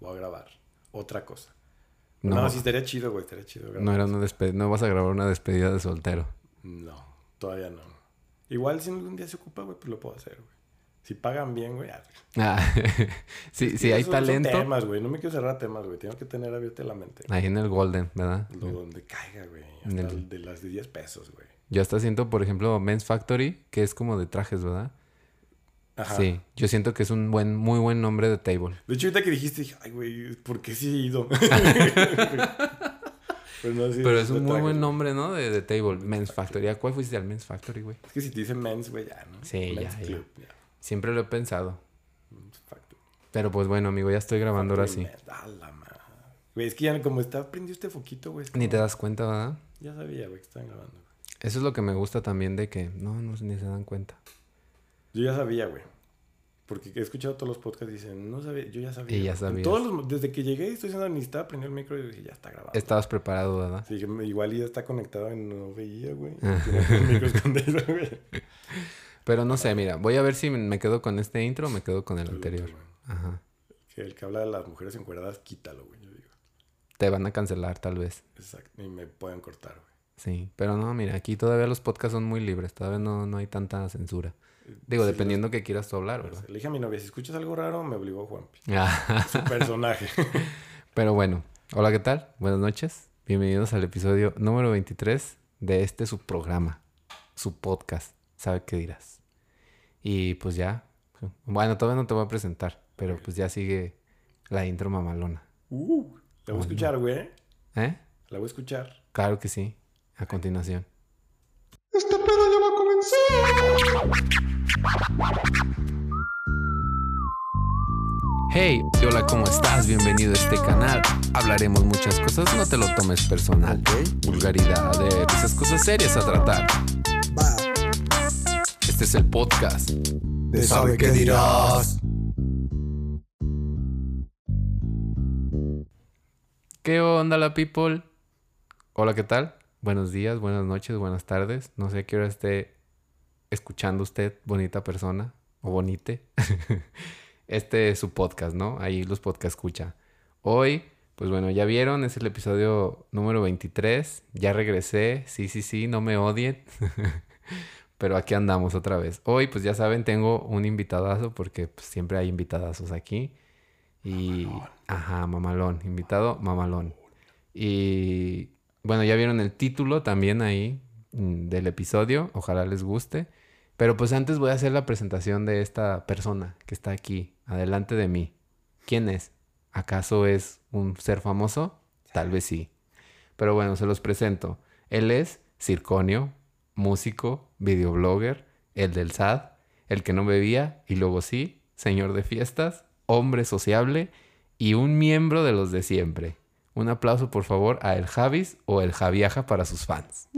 voy a grabar otra cosa. No, sí estaría chido, güey, estaría chido. No era una despedida, no vas a grabar una despedida de soltero. No, todavía no. Igual si algún día se ocupa, güey, pues lo puedo hacer, güey. Si pagan bien, güey. Ah, sí, sí, hay talento. Son temas, güey. No me quiero cerrar temas, güey. Tengo que tener abierta la mente. Ahí en el Golden, ¿verdad? donde caiga, güey. de las de 10 pesos, güey. Yo hasta siento, por ejemplo, Men's Factory, que es como de trajes, ¿verdad? Ajá. Sí, yo siento que es un buen, muy buen nombre de table. De hecho, ahorita que dijiste, dije, ay, güey, ¿por qué sí he ido? Pues Pero es un muy buen nombre, ¿no? De, de table. Men's Factory. ¿A cuál fuiste al Men's Factory, güey? Es que si te dicen Men's, güey, ya, ¿no? Sí, ya, ya. Siempre lo he pensado. Men's Factory. Pero pues bueno, amigo, ya estoy grabando ahora sí. Güey, es que ya como está prendido este foquito, güey. Ni te das cuenta, ¿verdad? Ya sabía, güey, que están grabando. Eso es lo que me gusta también de que no, no ni se dan cuenta. Yo ya sabía, güey. Porque he escuchado todos los podcasts y dicen, no sabía, yo ya sabía. Y ya sabía. desde que llegué, estoy haciendo necesitaba prender el micro y dije, ya está grabado. Estabas preparado, ¿verdad? Sí, igual ya está conectado y no veía, güey. el micro escondido, güey. Pero no sé, mira, voy a ver si me quedo con este intro o me quedo con el anterior. Ajá. Que el que habla de las mujeres encuadradas, quítalo, güey, yo digo. Te van a cancelar, tal vez. Exacto, y me pueden cortar, güey. Sí, pero no, mira, aquí todavía los podcasts son muy libres, todavía no, no hay tanta censura. Digo, dependiendo que quieras tú hablar, ¿verdad? Le dije a mi novia, si escuchas algo raro, me obligó Juanpi. Ah. Su personaje. pero bueno, hola, ¿qué tal? Buenas noches. Bienvenidos al episodio número 23 de este su programa, su podcast. ¿Sabe qué dirás? Y pues ya, bueno, todavía no te voy a presentar, pero pues ya sigue la intro mamalona. Uh, la voy a escuchar, güey. ¿Eh? La voy a escuchar. Claro que sí a continuación. Este pedo ya va a comenzar. Hey, hola, ¿cómo estás? Bienvenido a este canal. Hablaremos muchas cosas, no te lo tomes personal. Vulgaridad, de esas cosas serias a tratar. Este es el podcast. De Sabe qué dirás. ¿Qué onda la people? Hola, ¿qué tal? buenos días, buenas noches, buenas tardes. No sé qué hora esté escuchando usted, bonita persona o bonite. este es su podcast, ¿no? Ahí los podcast escucha. Hoy, pues bueno, ya vieron, es el episodio número 23. Ya regresé, sí, sí, sí, no me odien. Pero aquí andamos otra vez. Hoy, pues ya saben, tengo un invitadazo porque pues, siempre hay invitadazos aquí. Y... Ajá, mamalón. Invitado, mamalón. Y bueno, ya vieron el título también ahí mm, del episodio. Ojalá les guste. Pero pues antes voy a hacer la presentación de esta persona que está aquí, adelante de mí. ¿Quién es? ¿Acaso es un ser famoso? Tal vez sí. Pero bueno, se los presento. Él es Circonio, músico, videoblogger, el del SAD, el que no bebía y luego sí, señor de fiestas, hombre sociable y un miembro de los de siempre. Un aplauso, por favor, a El Javis o El Javiaja para sus fans.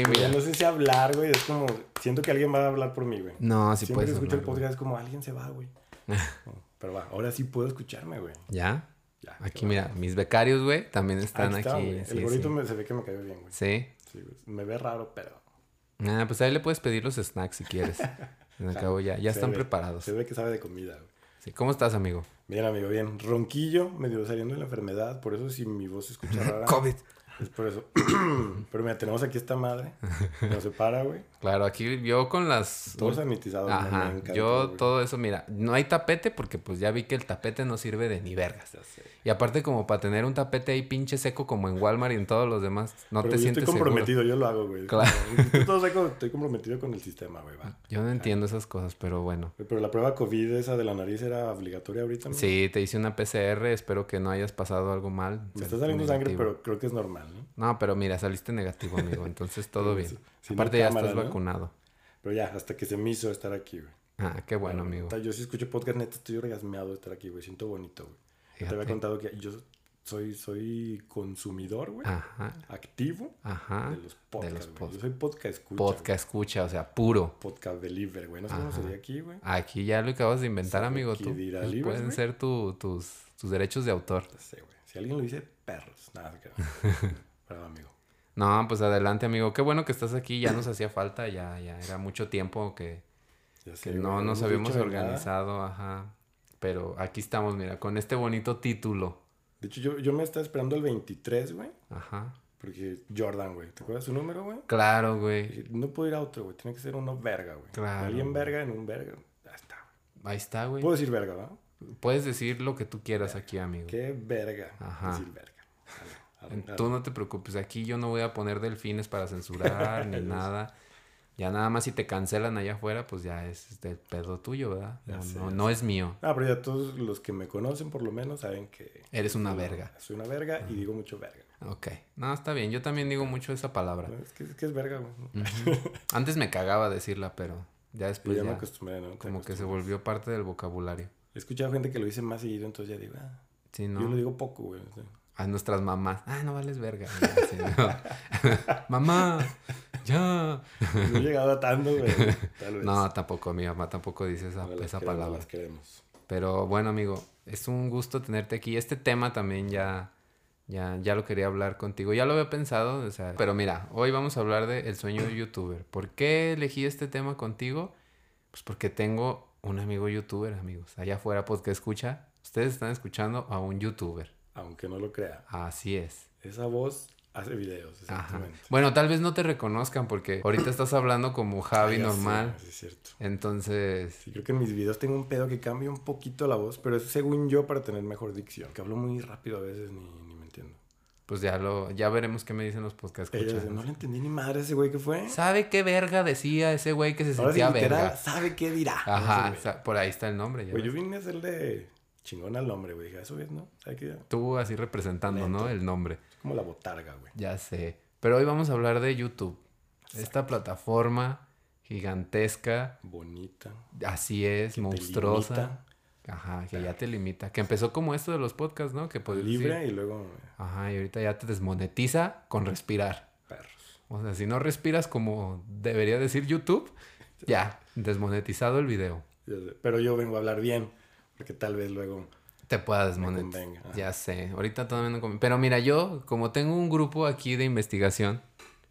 Uh, no sé si hablar, güey. Es como. Siento que alguien va a hablar por mí, güey. No, sí puedes. Siempre que escucho el podcast es como alguien se va, güey. pero va, ahora sí puedo escucharme, güey. ¿Ya? Ya. Aquí, mira, mis becarios, güey, también están aquí. el gorrito Me, se ve que me cae bien, güey. Sí. Sí, Me ve raro, pero. Ah, pues ahí le puedes pedir los snacks si quieres. Me acabo ya. Ya están preparados. Se ve que sabe de comida, güey. Sí. ¿Cómo estás, amigo? Bien, amigo, bien. Ronquillo, medio saliendo de la enfermedad, por eso si mi voz se escucha rara. COVID. Es por eso. Pero mira, tenemos aquí esta madre. No se para, güey. Claro, aquí yo con las. Todo sanitizado. Ajá. yo todo eso, mira, no hay tapete porque pues ya vi que el tapete no sirve de ni vergas. Y aparte como para tener un tapete ahí pinche seco como en Walmart y en todos los demás, no te sientes estoy comprometido, yo lo hago, güey. Claro. Estoy todo seco, estoy comprometido con el sistema, güey. Yo no entiendo esas cosas, pero bueno. Pero la prueba COVID esa de la nariz era obligatoria ahorita, ¿no? Sí, te hice una PCR, espero que no hayas pasado algo mal. Me está saliendo sangre, pero creo que es normal, ¿no? No, pero mira, saliste negativo, amigo, entonces todo bien. Aparte ya estás vacunado. Pero ya, hasta que se me hizo estar aquí, güey. Ah, qué bueno, amigo. Yo sí escucho podcast, neta, estoy orgasmeado de estar aquí, güey. Siento bonito, güey. Te había contado que yo soy, soy consumidor, güey. Ajá. Activo. Ajá. De los podcasts, Yo soy podcast escucha. Podcast escucha, o sea, puro. Podcast deliver, güey. No sé cómo sería aquí, güey. Aquí ya lo acabas de inventar, amigo. Tú. pueden ser tus, tus derechos de autor. Sí, güey. Si alguien lo dice, perros. Nada, Perdón, amigo. No, pues adelante, amigo. Qué bueno que estás aquí. Ya nos hacía falta, ya, ya era mucho tiempo que, no nos habíamos organizado, ajá. Pero aquí estamos, mira, con este bonito título. De hecho, yo, yo me estaba esperando el 23, güey. Ajá. Porque Jordan, güey. ¿Te acuerdas su número, güey? Claro, güey. No puedo ir a otro, güey. Tiene que ser uno verga, güey. Claro. Alguien verga en un verga. Ahí está, Ahí está, güey. Puedo decir verga, ¿verdad? Puedes decir lo que tú quieras aquí, amigo. Qué verga. Ajá. Decir verga. Tú no te preocupes. Aquí yo no voy a poner delfines para censurar ni nada. Ya nada más si te cancelan allá afuera, pues ya es del pedo tuyo, ¿verdad? No, no, es mío. Ah, pero ya todos los que me conocen por lo menos saben que... Eres una verga. Soy una verga y digo mucho verga. Ok. No, está bien. Yo también digo mucho esa palabra. Es que es, que es verga, güey. Antes me cagaba decirla, pero ya después ya, me acostumbré, ¿no? Como que se volvió parte del vocabulario. He escuchado gente que lo dice más seguido, entonces ya digo, ah. Sí, ¿no? Yo lo digo poco, güey. A nuestras mamás. Ah, no vales verga. Mamá, ya. No he llegado a tanto, güey. No, tampoco, mi mamá tampoco dice esa, esa palabra. Pero bueno, amigo, es un gusto tenerte aquí. Este tema también ya, ya, ya lo quería hablar contigo. Ya lo había pensado, o sea, pero mira, hoy vamos a hablar de el sueño de youtuber. ¿Por qué elegí este tema contigo? Pues porque tengo un amigo youtuber, amigos. Allá afuera, pues que escucha. Ustedes están escuchando a un youtuber. Aunque no lo crea. Así es. Esa voz Hace videos, exactamente. Bueno, tal vez no te reconozcan porque ahorita estás hablando como Javi normal. Sí, es cierto. Entonces. Sí, creo que en mis videos tengo un pedo que cambia un poquito la voz, pero es según yo para tener mejor dicción. Que hablo muy rápido a veces, ni, ni me entiendo. Pues ya lo, ya veremos qué me dicen los podcasts. no le entendí ni madre ese güey que fue. ¿Sabe qué verga decía ese güey que se sentía verga? ¿Sabe qué dirá? Ajá, por ahí está el nombre. Ya yo vine a hacerle chingón al nombre, güey. Dije, eso es, ¿no? Tú así representando, ¿no? El nombre. Como la botarga, güey. Ya sé. Pero hoy vamos a hablar de YouTube. Esta plataforma gigantesca. Bonita. Así es, monstruosa. Ajá, que ya te limita. Que empezó como esto de los podcasts, ¿no? Que puedes Libre y luego... Ajá, y ahorita ya te desmonetiza con respirar. Perros. O sea, si no respiras como debería decir YouTube, ya, desmonetizado el video. Pero yo vengo a hablar bien, porque tal vez luego te pueda desmonetizar. Ya sé, ahorita todavía no conviene. Pero mira, yo como tengo un grupo aquí de investigación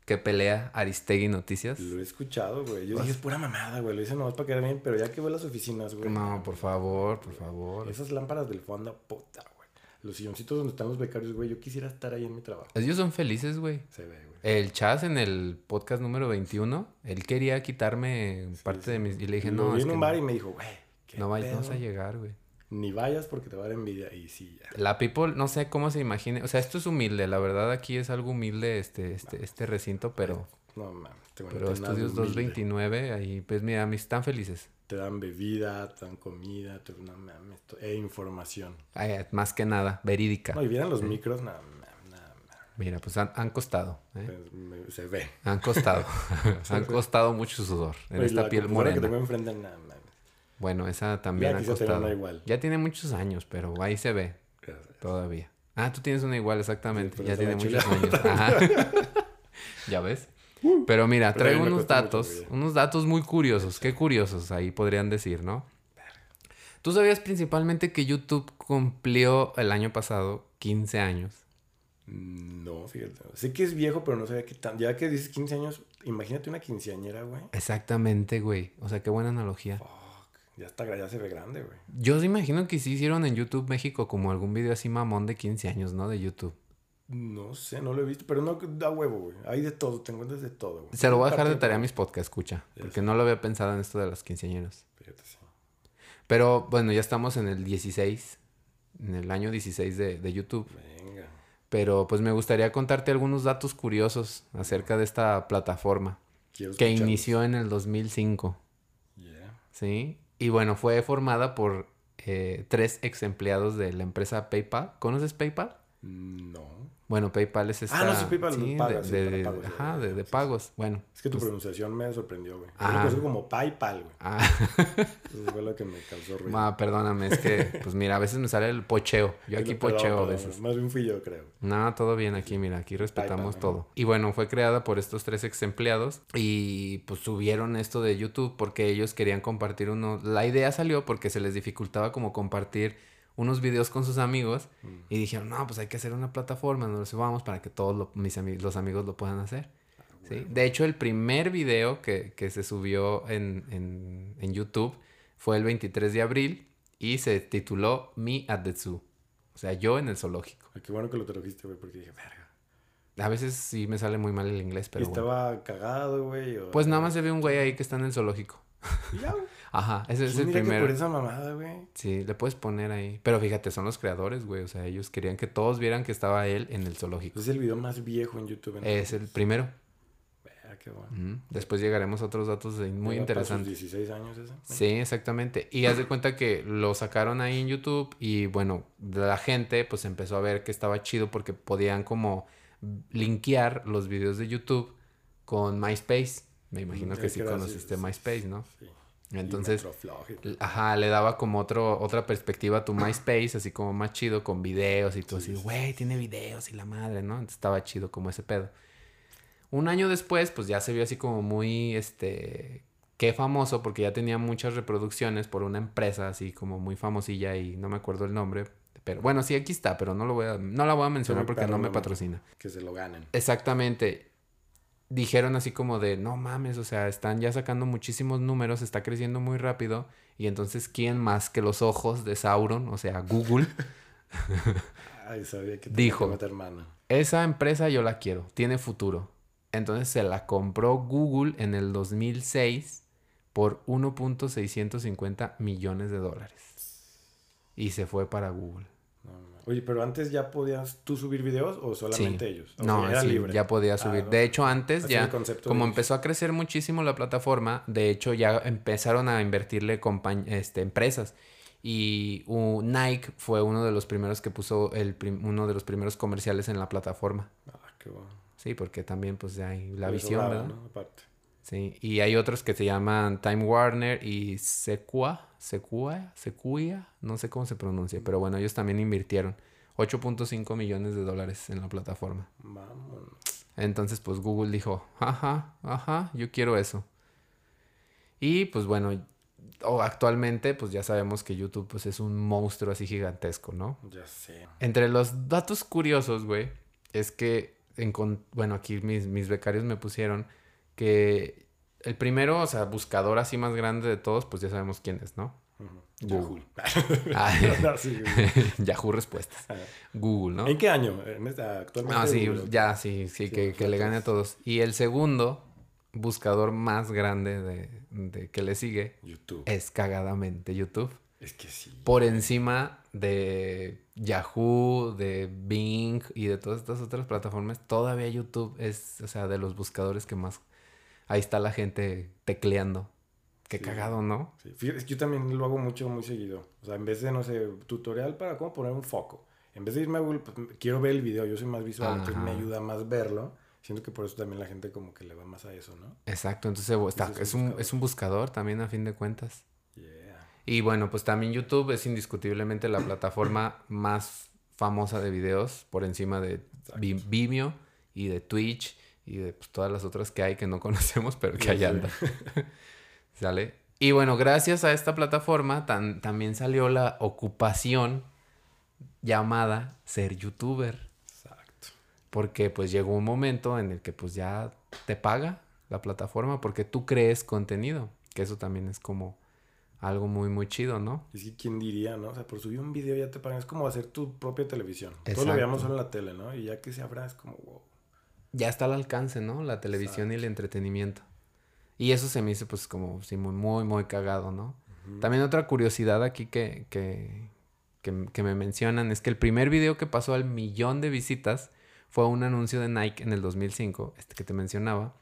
que pelea Aristegui Noticias. Lo he escuchado, güey. Yo dije, es pura mamada, güey. Lo hice nomás para quedar bien, pero ya que voy a las oficinas, güey. No, por favor, por favor. Esas lámparas del fondo, puta, güey. Los silloncitos donde están los becarios, güey. Yo quisiera estar ahí en mi trabajo. Ellos son felices, güey. Se ve, güey. El Chaz en el podcast número 21, él quería quitarme parte de mis... Y le dije, no. Vi en un bar y me dijo, güey. No vamos a llegar, güey ni vayas porque te va a dar envidia y sí ya. La people no sé cómo se imagine, o sea, esto es humilde, la verdad aquí es algo humilde este este este recinto, pero no mames, pero estudios 229 ahí pues mira, mis están felices. Te dan bebida, te dan comida, te no mames, e información. más que nada, verídica. No, y vienen los micros, nada, nada, Mira, pues han, han costado. ¿eh? Pues, se ve. Han costado. han costado mucho sudor en esta piel morena. que tengo enfrente, nada, bueno, esa también ha costado. Ya tiene muchos años, pero ahí se ve. Todavía. Ah, tú tienes una igual, exactamente. ya tiene muchos años. ya ves. Uh. pero mira, traigo unos datos, unos datos muy curiosos. Qué curiosos ahí podrían decir, ¿no? ¿Tú sabías principalmente que YouTube cumplió el año pasado 15 años? Mm, no, fíjate. Sé que es viejo, pero no sabía qué tan. Ya que dices 15 años, imagínate una quinceañera, güey. Exactamente, güey. O sea, qué buena analogía. Ya, está, ya se ve grande, güey. Yo se imagino que sí hicieron en YouTube México como algún video así mamón de 15 años, ¿no? De YouTube. No sé, no lo he visto, pero no da huevo, güey. Hay de todo, te encuentras de todo, güey. Se lo voy a dejar de tarea a mis podcasts, escucha. porque no lo había pensado en esto de las quinceañeras. Fíjate, sí. Pero bueno, ya estamos en el 16, en el año 16 de, de YouTube. Venga. Pero pues me gustaría contarte algunos datos curiosos acerca de esta plataforma. Que inició en el 2005. Yeah. ¿Sí? Y bueno, fue formada por eh, tres ex empleados de la empresa PayPal. ¿Conoces PayPal? No. Bueno, PayPal es esta... Ah, no, sí, PayPal sí, pagas, de, de, pagos, ajá, de, de pagos. Bueno. Es que tu pues pronunciación me sorprendió, güey. Ah. Es como PayPal, güey. Ah. Eso fue lo que me causó ruido. Ah, perdóname, es que, pues mira, a veces me sale el pocheo. Yo aquí pocheo a veces. Más bien fui yo, creo. No, todo bien aquí, mira, aquí respetamos todo. Y bueno, fue creada por estos tres ex empleados y pues subieron esto de YouTube porque ellos querían compartir uno. La idea salió porque se les dificultaba como compartir unos videos con sus amigos y dijeron, no, pues hay que hacer una plataforma, nos lo subamos para que todos mis amigos, los amigos lo puedan hacer. ¿sí? De hecho, el primer video que, que se subió en, en, en, YouTube fue el 23 de abril y se tituló Me at the Zoo. O sea, yo en el zoológico. qué bueno que lo tradujiste, güey, porque dije, verga. A veces sí me sale muy mal el inglés, pero. ¿Y estaba cagado, güey? Pues nada más se ve un güey ahí que está en el zoológico. Ya, Ajá, ese es pues el primero. por esa mamada, güey. Sí, le puedes poner ahí. Pero fíjate, son los creadores, güey. O sea, ellos querían que todos vieran que estaba él en el zoológico. Es el video más viejo en YouTube. Es el primero. Vea, qué bueno. Después llegaremos a otros datos muy interesantes. 16 años ese. Sí, exactamente. Y haz de cuenta que lo sacaron ahí en YouTube y bueno, la gente pues empezó a ver que estaba chido porque podían como linkear los videos de YouTube con MySpace. Me imagino que sí conociste MySpace, ¿no? Sí. Entonces, ajá, le daba como otro, otra perspectiva a tu MySpace, así como más chido, con videos y todo así, güey, tiene videos y la madre, ¿no? Entonces estaba chido como ese pedo. Un año después, pues ya se vio así como muy, este, qué famoso, porque ya tenía muchas reproducciones por una empresa así como muy famosilla y no me acuerdo el nombre. Pero bueno, sí, aquí está, pero no, lo voy a, no la voy a mencionar porque no me patrocina. Que se lo ganen. Exactamente dijeron así como de, no mames, o sea, están ya sacando muchísimos números, está creciendo muy rápido, y entonces, ¿quién más que los ojos de Sauron, o sea, Google? Ay, sabía que dijo, esa empresa yo la quiero, tiene futuro. Entonces se la compró Google en el 2006 por 1.650 millones de dólares. Y se fue para Google. Oye, pero antes ya podías tú subir videos o solamente ellos? no, sí, ya podía ah, subir. De hecho, antes ya, como empezó a crecer muchísimo la plataforma, de hecho ya empezaron a invertirle este, empresas. Y Nike fue uno de los primeros que puso el uno de los primeros comerciales en la plataforma. Ah, qué bueno. Sí, porque también pues hay la visión, ¿verdad? Aparte. Sí, y hay otros que se llaman Time Warner y Sequoia, Sequoia, Sequoia, no sé cómo se pronuncia, pero bueno, ellos también invirtieron 8.5 millones de dólares en la plataforma. Vamos. Entonces, pues Google dijo, ajá, ajá, yo quiero eso. Y pues bueno, actualmente pues ya sabemos que YouTube pues es un monstruo así gigantesco, ¿no? Ya sé. Entre los datos curiosos, güey, es que, en, bueno, aquí mis, mis becarios me pusieron que el primero, o sea, buscador así más grande de todos, pues ya sabemos quién es, ¿no? Google. Ah, Yahoo Respuestas. Google, ¿no? ¿En qué año? actualmente. Ah, sí, ya, sí, sí, que, que le gane a todos. Y el segundo buscador más grande de, de que le sigue YouTube. es cagadamente YouTube. Es que sí. Por encima de Yahoo, de Bing y de todas estas otras plataformas, todavía YouTube es, o sea, de los buscadores que más ahí está la gente tecleando. Qué cagado, ¿no? Sí. Fíjate, yo también lo hago mucho, muy seguido. O sea, en vez de, no sé, tutorial para cómo poner un foco. En vez de irme a Google, pues, quiero ver el video. Yo soy más visual, entonces me ayuda más verlo. Siento que por eso también la gente como que le va más a eso, ¿no? Exacto. Entonces, está, es, un, es, un, buscador también a fin de cuentas. Yeah. Y bueno, pues también YouTube es indiscutiblemente la plataforma más famosa de videos por encima de Vimeo y de Twitch y de pues, todas las otras que hay que no conocemos, pero que allá andan. ¿Sale? Y bueno, gracias a esta plataforma también salió la ocupación llamada ser youtuber. Exacto. Porque pues llegó un momento en el que pues ya te paga la plataforma porque tú crees contenido, que eso también es como algo muy, muy chido, ¿no? Y sí, ¿quién diría, no? O sea, por subir un video ya te pagan. Es como hacer tu propia televisión. Todo lo veíamos solo en la tele, ¿no? Y ya que se abra es como, wow ya está al alcance, ¿no? La televisión y el entretenimiento. Y eso se me hizo pues como sí, muy, muy, muy cagado, ¿no? También otra curiosidad aquí que, que, que, me mencionan es que el primer video que pasó al millón de visitas fue un anuncio de Nike en el 2005, este que te mencionaba,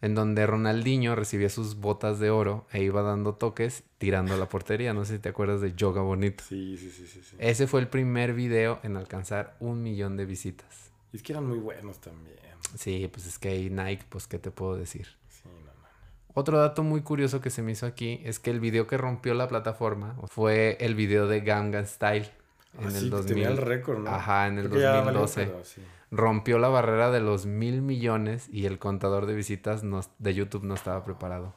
en donde Ronaldinho recibía sus botas de oro e iba dando toques tirando a la portería. No sé si te acuerdas de Yoga Bonito. Sí, sí, sí, sí, sí. Ese fue el primer video en alcanzar un millón de visitas. Y es que eran muy buenos también. Sí, pues es que hay Nike, pues qué te puedo decir. Sí, no, no, Otro dato muy curioso que se me hizo aquí es que el video que rompió la plataforma fue el video de Gangnam Style en ah, el 2000. Tenía el récord, ¿no? Ajá, en el 2012. Rompió la barrera de los mil millones y el contador de visitas de YouTube no estaba preparado.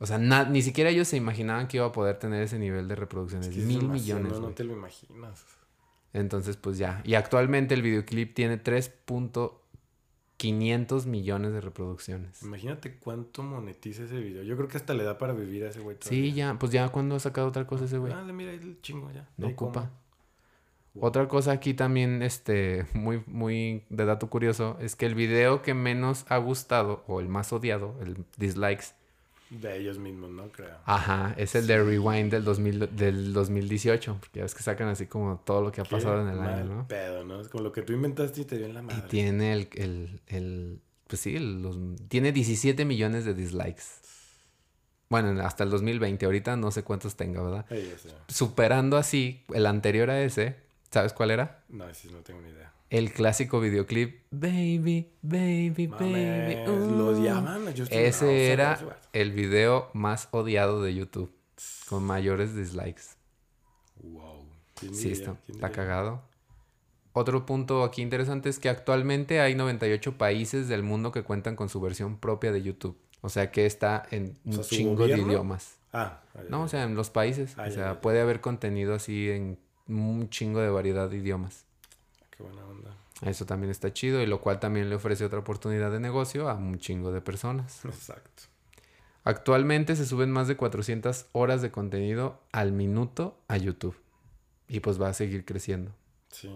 O sea, ni siquiera ellos se imaginaban que iba a poder tener ese nivel de reproducciones. mil millones. No, no te lo imaginas. Entonces, pues ya. Y actualmente el videoclip tiene 3. 500 millones de reproducciones. Imagínate cuánto monetiza ese video. Yo creo que hasta le da para vivir a ese güey. Sí, ya, pues ya cuando ha sacado otra cosa ese güey. Ah, mira, el chingo ya. No ocupa. Otra cosa aquí también, este, muy, muy de dato curioso, es que el video que menos ha gustado, o el más odiado, el dislikes. De ellos mismos, ¿no? Creo. Ajá, es el de Rewind del, 2000, del 2018, porque ya ves que sacan así como todo lo que ha pasado en el año, ¿no? pedo, ¿no? Es como lo que tú inventaste y te dio en la madre. Y tiene el, el, el pues sí, los, tiene 17 millones de dislikes. Bueno, hasta el 2020, ahorita no sé cuántos tenga, ¿verdad? Sí, Superando así el anterior a ese, ¿Sabes cuál era? No, sí, no tengo ni idea. El clásico videoclip Baby, Baby, Baby. Lo llaman. Ese era el video más odiado de YouTube. Con mayores dislikes. Wow. Sí, está, está cagado. Otro punto aquí interesante es que actualmente hay 98 países del mundo que cuentan con su versión propia de YouTube. O sea que está en un chingo de idiomas. Ah, no, o sea, en los países. o sea, puede haber contenido así en un chingo de variedad de idiomas. Qué buena onda. Eso también está chido y lo cual también le ofrece otra oportunidad de negocio a un chingo de personas. Exacto. Actualmente se suben más de 400 horas de contenido al minuto a YouTube. Y pues va a seguir creciendo. Sí.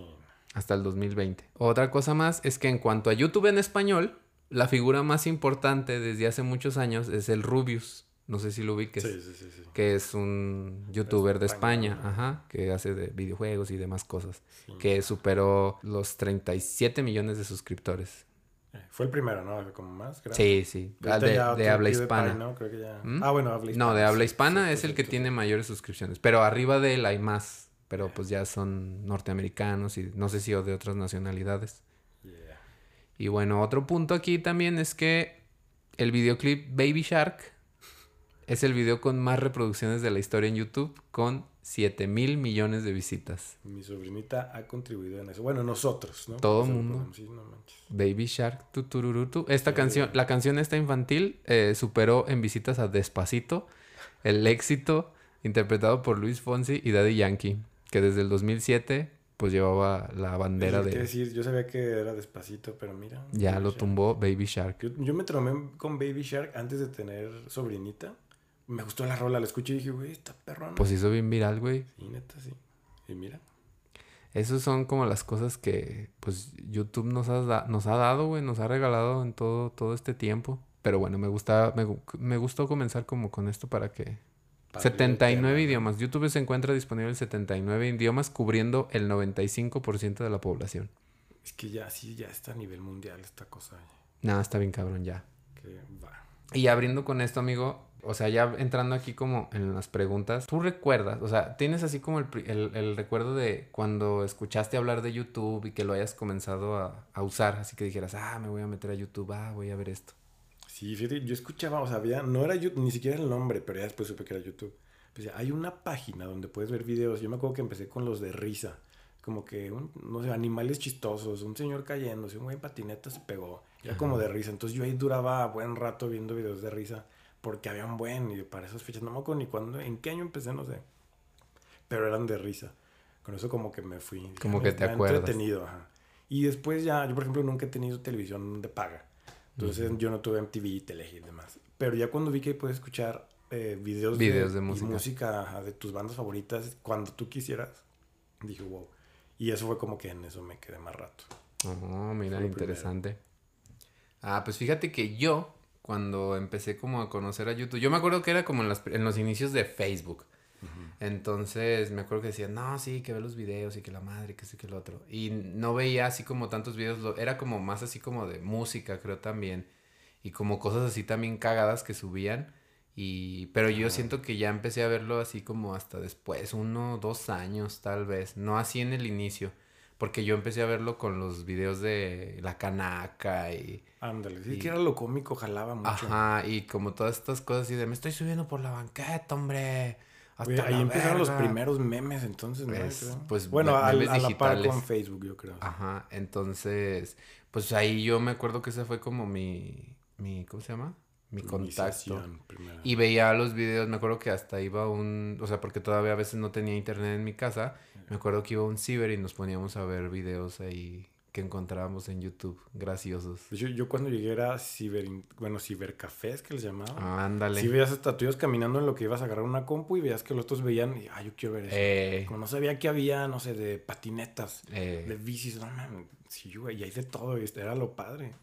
Hasta el 2020. Otra cosa más es que en cuanto a YouTube en español, la figura más importante desde hace muchos años es el Rubius. No sé si lo ubiques. Sí, sí, sí, Que es un youtuber de España, ajá, que hace de videojuegos y demás cosas. Que superó los 37 millones de suscriptores. Eh, fue el primero, ¿no? Como más Sí, sí. Ah, de, habla hispana. ¿no? Creo que ya... ¿Mm? Ah, bueno, habla hispana. No, de habla hispana es el que tiene mayores suscripciones. Pero arriba de él hay más. Pero pues ya son norteamericanos y no sé si o de otras nacionalidades. Y bueno, otro punto aquí también es que el videoclip Baby Shark es el video con más reproducciones de la historia en YouTube, con 7 mil millones de visitas. Mi sobrinita ha contribuido en eso. Bueno, nosotros, ¿no? Todo el mundo. Baby Shark, tu, tu, Esta canción, la canción esta infantil eh, superó en visitas a Despacito el éxito interpretado por Luis Fonsi y Daddy Yankee, que desde el 2007 pues llevaba la bandera de... decir, yo sabía que era Despacito, pero mira. Ya lo tumbó Baby Shark. Yo, yo me tromé con Baby Shark antes de tener sobrinita me gustó la rola, la escuché y dije, güey, está perrona. Pues hizo bien viral, güey. Sí, neta, sí. Y mira. Esas son como las cosas que, pues, YouTube nos ha, nos ha dado, güey, nos ha regalado en todo, todo este tiempo. Pero bueno, me gusta, me, gustó comenzar como con esto para que... 79 idiomas. YouTube se encuentra disponible en 79 idiomas, cubriendo el 95% de la población. Es que ya, sí, ya está a nivel mundial esta cosa. Nada, está bien cabrón ya. Que va. Y abriendo con esto, amigo, o sea, ya entrando aquí como en las preguntas, ¿tú recuerdas? O sea, ¿tienes así como el, recuerdo de cuando escuchaste hablar de YouTube y que lo hayas comenzado a, usar? Así que dijeras, ah, me voy a meter a YouTube, ah, voy a ver esto. Sí, yo escuchaba, o sea, había, no era YouTube, ni siquiera el nombre, pero ya después supe que era YouTube. Pues hay una página donde puedes ver videos. Yo me acuerdo que empecé con los de risa. Como que, no sé, animales chistosos, un señor cayéndose, un güey en patineta se pegó. Era como de risa. Entonces yo ahí duraba buen rato viendo videos de risa porque había un buen y para esas fechas, no me acuerdo ni cuándo, en qué año empecé, no sé, pero eran de risa. Con eso como que me fui. Como que te acuerdas. entretenido, ajá. Y después ya, yo por ejemplo nunca he tenido televisión de paga. Entonces yo no tuve MTV, Tele y demás. Pero ya cuando vi que puedes escuchar eh, videos, videos de, música, música de tus bandas favoritas cuando tú quisieras, dije, wow. Y eso fue como que en eso me quedé más rato. Oh, mira, interesante. Ah, pues fíjate que yo cuando empecé como a conocer a YouTube. Yo me acuerdo que era como en, en los inicios de Facebook. Entonces me acuerdo que decían, no, sí, que ve los videos y que la madre, que sé que el otro. Y no veía así como tantos videos, era como más así como de música, creo también. Y como cosas así también cagadas que subían. Y, pero yo siento que ya empecé a verlo así como hasta después, uno, dos años tal vez, no así en el inicio. Porque yo empecé a verlo con los videos de la canaca y... Ándale, sí que era lo cómico, jalaba mucho. Ajá, y como todas estas cosas y de me estoy subiendo por la banqueta, hombre. Hasta ahí empezaron los primeros memes, entonces, ¿no? Pues, bueno, a, la par con Facebook, yo creo. Ajá, entonces, pues ahí yo me acuerdo que ese fue como mi, mi ¿cómo se llama? Mi contacto. Y veía los videos, me acuerdo que hasta iba un, o sea, porque todavía a veces no tenía internet en mi casa, me acuerdo que iba un ciber y nos poníamos a ver videos ahí que encontrábamos en YouTube, graciosos. Yo, yo cuando llegué era ciber, bueno, cibercafés que les llamaban. Ah, ándale. Sí veías tuyos caminando en lo que ibas a agarrar una compu y veías que los otros veían y, ah, yo quiero ver eso. Eh. Como no sabía que había, no sé, de patinetas, Eh. de bicis, no mames, sí, güey, y hay de todo, era lo padre.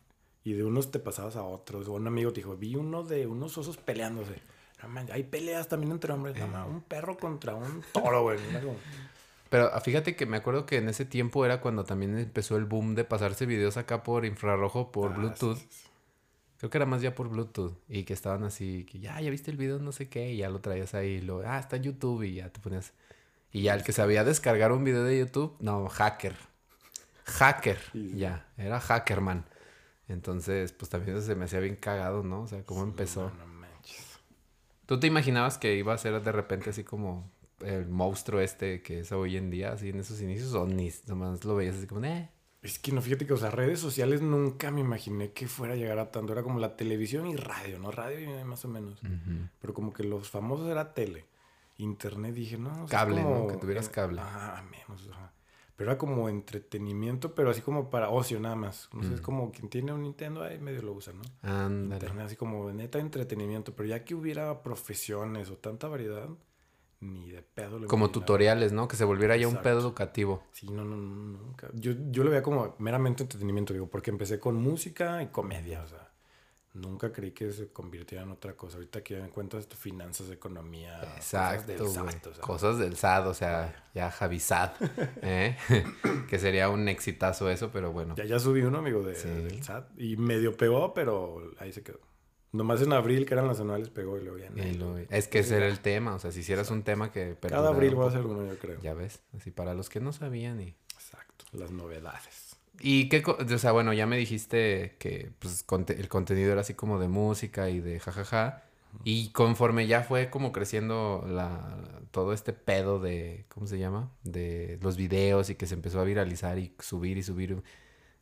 Y de unos te pasabas a otros, o un amigo te dijo, vi uno de unos osos peleándose. No mames, hay peleas también entre hombres, no mames, un perro contra un toro, güey. Pero ah, fíjate que me acuerdo que en ese tiempo era cuando también empezó el boom de pasarse videos acá por infrarrojo, por Ah, Bluetooth. sí, sí, sí. Creo que era más ya por Bluetooth. Y que estaban así, que ya, ya viste el video, no sé qué, y ya lo traías ahí, y lo, ah, está en YouTube, y ya te ponías. Y ya el que sabía descargar un video de YouTube, no, hacker. Hacker, sí. ya, era hackerman. Entonces, pues también eso se me hacía bien cagado, ¿no? O sea, cómo empezó. No, no manches. ¿Tú te imaginabas que iba a ser de repente así como el monstruo este que es hoy en día, así en esos inicios? ¿O ni nomás lo veías así como, eh? Es que no, fíjate que, o sea, redes sociales nunca me imaginé que fuera a llegar a tanto. Era como la televisión y radio, ¿no? Radio y más o menos. Pero como que los famosos era tele. Internet dije, no. o sea, Cable, ¿no? Que tuvieras cable. Ajá, menos, ajá. Pero era como entretenimiento, pero así como para ocio nada más. No sé, es Mm. como quien tiene un Nintendo ahí medio lo usa, ¿no? Ándale. Internet así como neta entretenimiento. Pero ya que hubiera profesiones o tanta variedad, ni de pedo lo Como tutoriales, ¿no? Que se volviera ya un Exacto. pedo educativo. Sí, no, no, no, nunca. Yo, yo lo veía como meramente entretenimiento, digo, porque empecé con música y comedia, o sea, nunca creí que se convirtiera en otra cosa. Ahorita que ya encuentras tu finanzas, economía, Exacto, cosas del. SAT, o sea, Cosas del SAD, o sea, ya Javi SAD, ¿eh? que sería un exitazo eso, pero bueno. Ya, ya subí uno, amigo, de, Sí. del SAT, y medio pegó, pero ahí se quedó. Nomás en abril, que eran las anuales, pegó y luego ya. No. es que ese era el tema, o sea, si hicieras un tema que... Cada abril voy a hacer uno, yo creo. Ya ves, así para los que no sabían y... Exacto, las novedades. Y qué, o sea, bueno, ya me dijiste que pues, conte- el contenido era así como de música y de jajaja. Y conforme ya fue como creciendo la, todo este pedo de, ¿cómo se llama? De los videos y que se empezó a viralizar y subir y subir.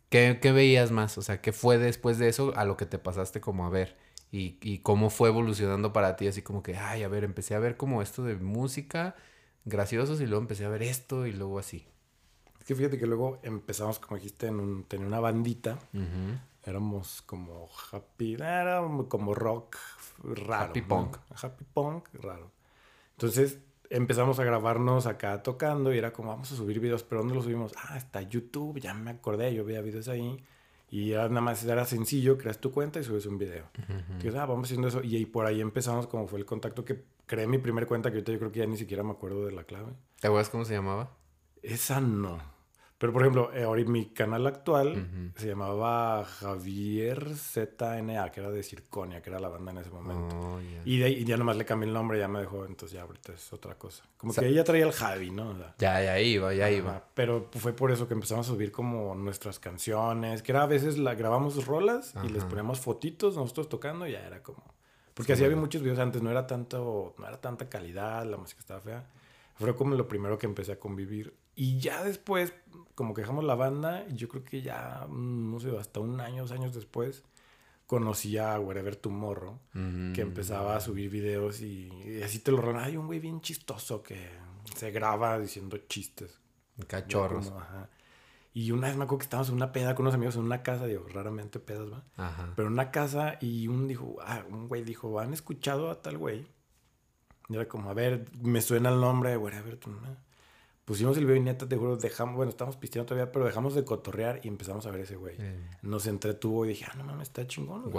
¿Qué, qué veías más? O sea, ¿qué fue después de eso a lo que te pasaste como a ver? Y, y cómo fue evolucionando para ti, así como que, ay, a ver, empecé a ver como esto de música, graciosos, y luego empecé a ver esto y luego así. Es que fíjate que luego empezamos, como dijiste, en un, tenía una bandita. Ujú. Éramos como happy, era como rock raro. Happy ¿no? punk. Happy punk raro. Entonces empezamos a grabarnos acá tocando y era como, vamos a subir videos, pero ¿dónde los subimos? Ah, está YouTube, ya me acordé, yo veía videos ahí. Y era nada más, era sencillo, creas tu cuenta y subes un video. Que, ah, vamos haciendo eso. Y, ahí por ahí empezamos, como fue el contacto que creé mi primer cuenta, que ahorita yo creo que ya ni siquiera me acuerdo de la clave. ¿Te acuerdas cómo se llamaba? Esa no. Pero por ejemplo, eh, ahora mi canal actual Ujú. se llamaba Javier ZNA, que era de Circonia, que era la banda en ese momento. Oh, ya. Y, de y ya nomás le cambié el nombre, ya me dejó, entonces ya ahorita es otra cosa. Como Sa- que ella traía el Javi, ¿no? O sea, Ya, ya iba, ya ajá, iba. Pero fue por eso que empezamos a subir como nuestras canciones, que era a veces la grabamos rolas y les Ajá. poníamos fotitos nosotros tocando y ya era como... Porque Sí, así había muchos videos antes, no era tanto, no era tanta calidad, la música estaba fea. Fue como lo primero que empecé a convivir. Y ya después, como que dejamos la banda, yo creo que ya, mm, no sé, hasta un año, dos años después, conocí a Wherever Tomorrow, Ujú. que empezaba a subir videos y, y así te lo rolan. Hay un güey bien chistoso que se graba diciendo chistes. Cachorros. Como, ajá. Y una vez me acuerdo que estábamos en una peda con unos amigos en una casa, digo, raramente pedas, ¿va? Ajá. Pero en una casa y un dijo, ah, un güey dijo, ¿han escuchado a tal güey? Y era como, a ver, me suena el nombre, güey, a ver, tú, ¿no? Pusimos el video y neta, te juro, dejamos, bueno, estamos pisteando todavía, pero dejamos de cotorrear y empezamos a ver ese güey. Nos entretuvo y dije, ah, no mames, está chingón. güey".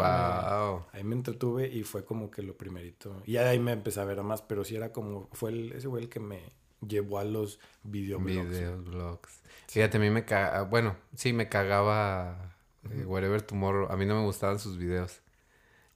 Ahí me entretuve y fue como que lo primerito. Y ahí me empecé a ver más, pero sí era como, fue el- ese güey el que me llevó a los videoblogs. Videos, blogs. Fíjate, a mí me cagaba, bueno, sí, me cagaba eh, Wherever Tomorrow. A mí no me gustaban sus videos.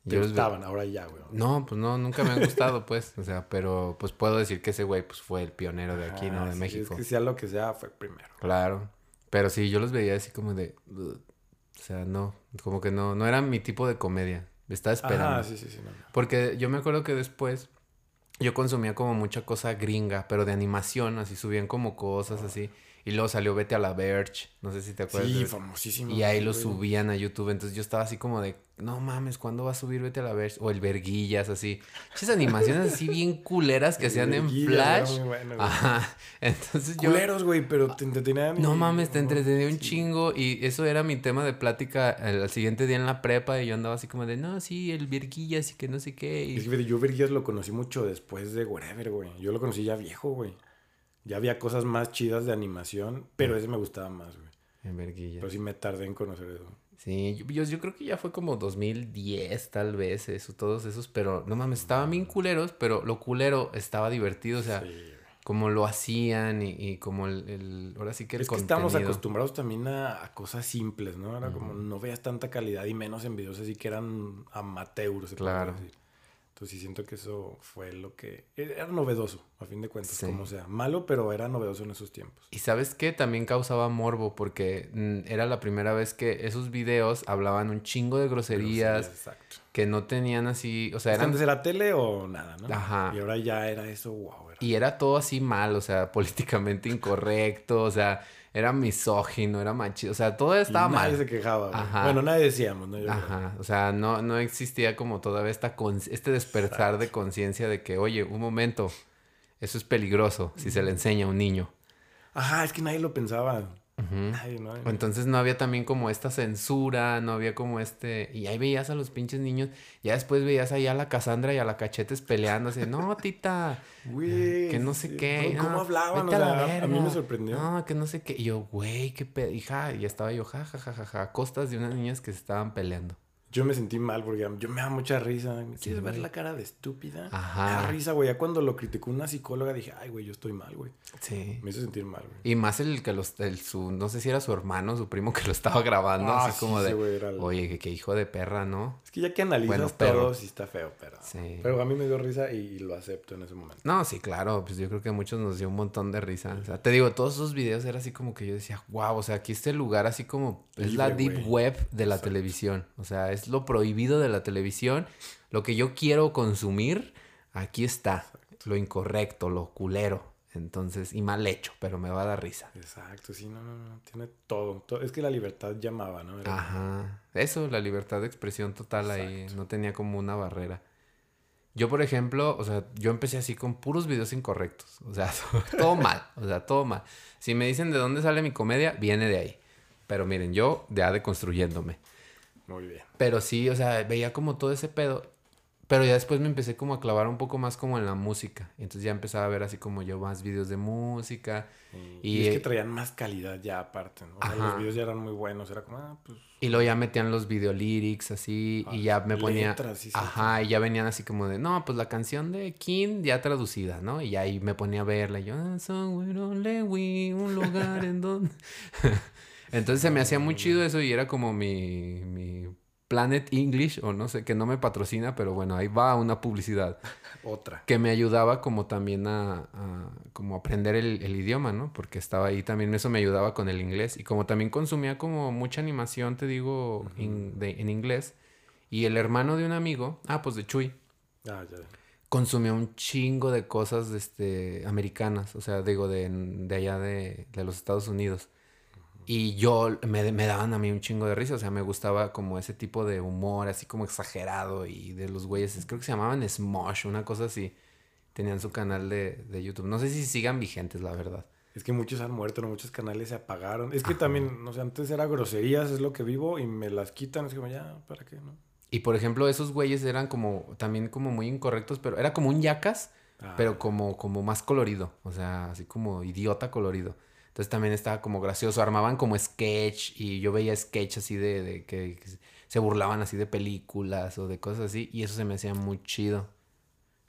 Te Yo los gustaban, ahora ya, güey. No, pues no, nunca me han gustado, pues. O sea, pero pues puedo decir que ese güey pues fue el pionero de aquí, ¿no? Ah, De sí, México. Es que sea lo que sea, fue primero. Claro. Pero sí, yo los veía así como de... O sea, no, como que no, no era mi tipo de comedia. Estaba esperando. Ajá, sí, sí, sí. no, no. Porque yo me acuerdo que después yo consumía como mucha cosa gringa, pero de animación, así subían como cosas así. Y luego salió Vete a la Verge, no sé si te acuerdas. Sí, de- famosísimo. y ahí sí, lo güey. subían a YouTube, entonces yo estaba así como de, no mames, ¿cuándo va a subir Vete a la ver O el Verguillas, así. Esas animaciones así bien culeras que hacían en Flash. Ajá. Entonces yo. Culeros, güey, pero te entretenían. No mames, te entretenía un chingo. Y eso era mi tema de plática el, siguiente día en la prepa. Y yo andaba así como de, no, sí, el Verguillas y que no sé qué. Y... Es que yo Verguillas lo conocí mucho después de Whatever, güey. Yo lo conocí ya viejo, güey. Ya había cosas más chidas de animación, pero ese me gustaba más, güey. En Verguillas. Pero sí me tardé en conocer eso. Sí, yo, yo, creo que ya fue como 2010 tal vez, eso, todos esos, pero no mames, estaban bien culeros, pero lo culero estaba divertido, o sea, como lo hacían y, como el, ahora sí que el Es que estamos acostumbrados también a, cosas simples, ¿no? Era como no veas tanta calidad y menos en videos así que eran amateurs. Claro. Entonces sí siento que eso fue lo que... Era novedoso, a fin de cuentas, como sea. Malo, pero era novedoso en esos tiempos. Y sabes qué? También causaba morbo porque mm, era la primera vez que esos videos hablaban un chingo de groserías. exacto. Que no tenían así... O sea, eran... Antes era tele o nada, ¿no? Ajá. Y ahora ya era eso, wow. Y era todo así mal, o sea, políticamente incorrecto, o sea era misógino, era machista, o sea, todo estaba mal. Nadie se quejaba. Bueno, nadie decíamos, ¿no? Ajá, o sea, no, no existía como todavía esta este despertar de conciencia de que, oye, un momento, eso es peligroso si se le enseña a un niño. Ajá, es que nadie lo pensaba. Entonces no había también como esta censura, no había como este... Y ahí veías a los pinches niños, ya después veías ahí a la Cassandra y a la Cachetes peleando, así, no, tita, que no sé qué. ¿Cómo hablaban? a, mí me sorprendió. No, que no sé qué. Y yo, güey, qué pedo. Hija, y estaba yo, ja, ja, ja, ja, ja, a costas de unas niñas que se estaban peleando. Yo me sentí mal porque yo me da mucha risa. ¿Quieres ver la cara de estúpida? Ajá. Me da risa, güey. Ya cuando lo criticó una psicóloga dije, ay, güey, yo estoy mal, güey. Sí. Me hizo sentir mal, güey. Y más el que los, el, su, no sé si era su hermano, su primo que lo estaba grabando. Ah, así como de, oye, qué hijo de perra, ¿no? Es que ya que analizas todo, sí está feo, pero. Sí. Pero a mí me dio risa y, lo acepto en ese momento. No, sí, claro. Pues yo creo que a muchos nos dio un montón de risa. O sea, te digo, todos esos videos era así como que yo decía, wow, o sea, aquí este lugar así como es la deep web de la televisión. O sea, es lo prohibido de la televisión. Lo que yo quiero consumir, aquí está. Lo incorrecto, lo culero. Entonces, y mal hecho, pero me va a dar risa. Exacto, sí, no, no, no, tiene todo. Es que la libertad llamaba, ¿no? Ajá. Eso, la libertad de expresión total ahí, no tenía como una barrera. Yo, por ejemplo, o sea, yo empecé así con puros videos incorrectos. O sea, todo mal, o sea, todo mal. Si me dicen de dónde sale mi comedia, viene de ahí. Pero miren, yo ya de construyéndome. Muy bien. Pero sí, o sea, veía como todo ese pedo. Pero ya después me empecé como a clavar un poco más como en la música. Entonces ya empezaba a ver así como yo más videos de música. Y, es que traían más calidad ya aparte, ¿no? O sea, los videos ya eran muy buenos. Era como, ah, pues... Y luego ya metían los video lyrics así. y ya me ponía... ajá, y ya venían así como de, no, pues la canción de King ya traducida, ¿no? Y ahí me ponía a verla. Y yo, ah, un lugar en donde... Entonces se me hacía muy chido eso y era como mi, mi Planet English, o no sé, que no me patrocina, pero bueno, ahí va una publicidad. Otra. Que me ayudaba como también a, como aprender el, idioma, ¿no? Porque estaba ahí también, eso me ayudaba con el inglés. Y como también consumía como mucha animación, te digo, en inglés. Y el hermano de un amigo, ah, pues de Chuy. Ah, ya. Consumía un chingo de cosas este, americanas, o sea, digo, de, de allá de, de los Estados Unidos. Y yo me, me, daban a mí un chingo de risa, o sea, me gustaba como ese tipo de humor, así como exagerado y de los güeyes, creo que se llamaban Smosh, una cosa así. Tenían su canal de, de YouTube. No sé si sigan vigentes, la verdad. Es que muchos han muerto, ¿no? muchos canales se apagaron. Es que también, no sé, antes era groserías, es lo que vivo, y me las quitan, es como ya, ¿para qué? no? Y por ejemplo, esos güeyes eran como, también como muy incorrectos, pero era como un yacas, ah. pero como, como más colorido, o sea, así como idiota colorido. Entonces también estaba como gracioso. Armaban como sketch y yo veía sketch así de, que, se burlaban así de películas o de cosas así. Y eso se me hacía muy chido.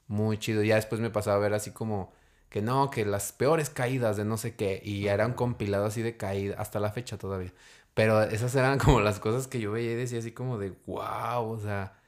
Muy chido. Ya después me pasaba a ver así como que no, que las peores caídas de no sé qué. Y ya era un compilado así de caídas, hasta la fecha todavía. Pero esas eran como las cosas que yo veía y decía así como de wow, o sea,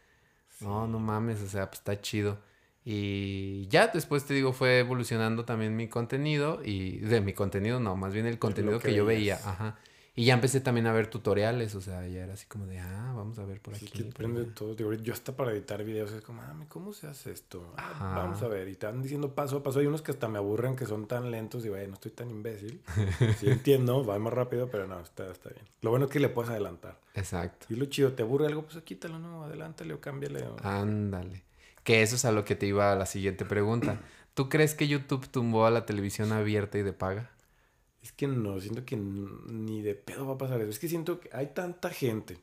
no, no mames, o sea, pues está chido. Y ya después te digo, fue evolucionando también mi contenido y de mi contenido, no, más bien el contenido que, yo veía, ajá. Y ya empecé también a ver tutoriales, o sea, ya era así como de, ah, vamos a ver por aquí. Sí, que aprende todo. Digo, yo hasta para editar videos es como, ah, ¿cómo se hace esto? Ah, vamos a ver. Y te van diciendo paso a paso. Hay unos que hasta me aburren que son tan lentos. Y, güey, no estoy tan imbécil. sí entiendo, va más rápido, pero no, está, está bien. Lo bueno es que le puedes adelantar. Exacto. Y lo chido, ¿te aburre algo? Pues quítalo, no, adelántale o cámbiale. Ándale. Que eso es a lo que te iba a la siguiente pregunta. ¿Tú crees que YouTube tumbó a la televisión abierta y de paga? Es que no, siento que ni de pedo va a pasar eso. Es que siento que hay tanta gente,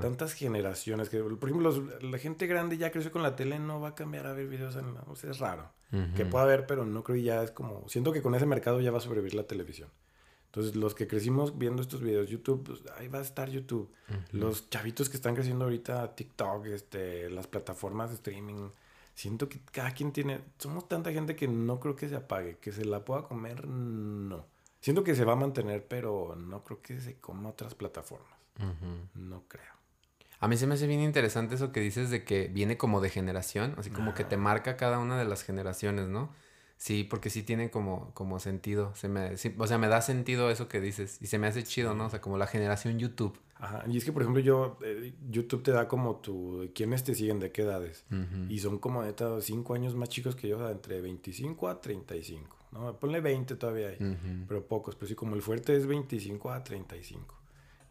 tantas generaciones, que por ejemplo la gente grande ya creció con la tele, no va a cambiar a ver videos, en o sea, es raro. Que pueda haber, pero no creo ya es como, siento que con ese mercado ya va a sobrevivir la televisión. Entonces los que crecimos viendo estos videos, YouTube, pues ahí va a estar YouTube. Los chavitos que están creciendo ahorita, TikTok, este, las plataformas de streaming, siento que cada quien tiene, somos tanta gente que no creo que se apague, que se la pueda comer, no. Siento que se va a mantener, pero no creo que se coma otras plataformas. No creo. A mí se me hace bien interesante eso que dices de que viene como de generación, así como que te marca cada una de las generaciones, ¿no? Sí, porque sí tiene como, como sentido. Se me, o sea, me da sentido eso que dices. Y se me hace chido, ¿no? O sea, como la generación YouTube. Ajá. Y es que, por ejemplo, yo, eh, YouTube te da como tu, quiénes te siguen, de qué edades. Y son como de cinco años más chicos que yo, o sea, entre 25 a 35. ¿no? Ponle 20 todavía ahí, pero pocos. Pero sí, como el fuerte es 25 a 35.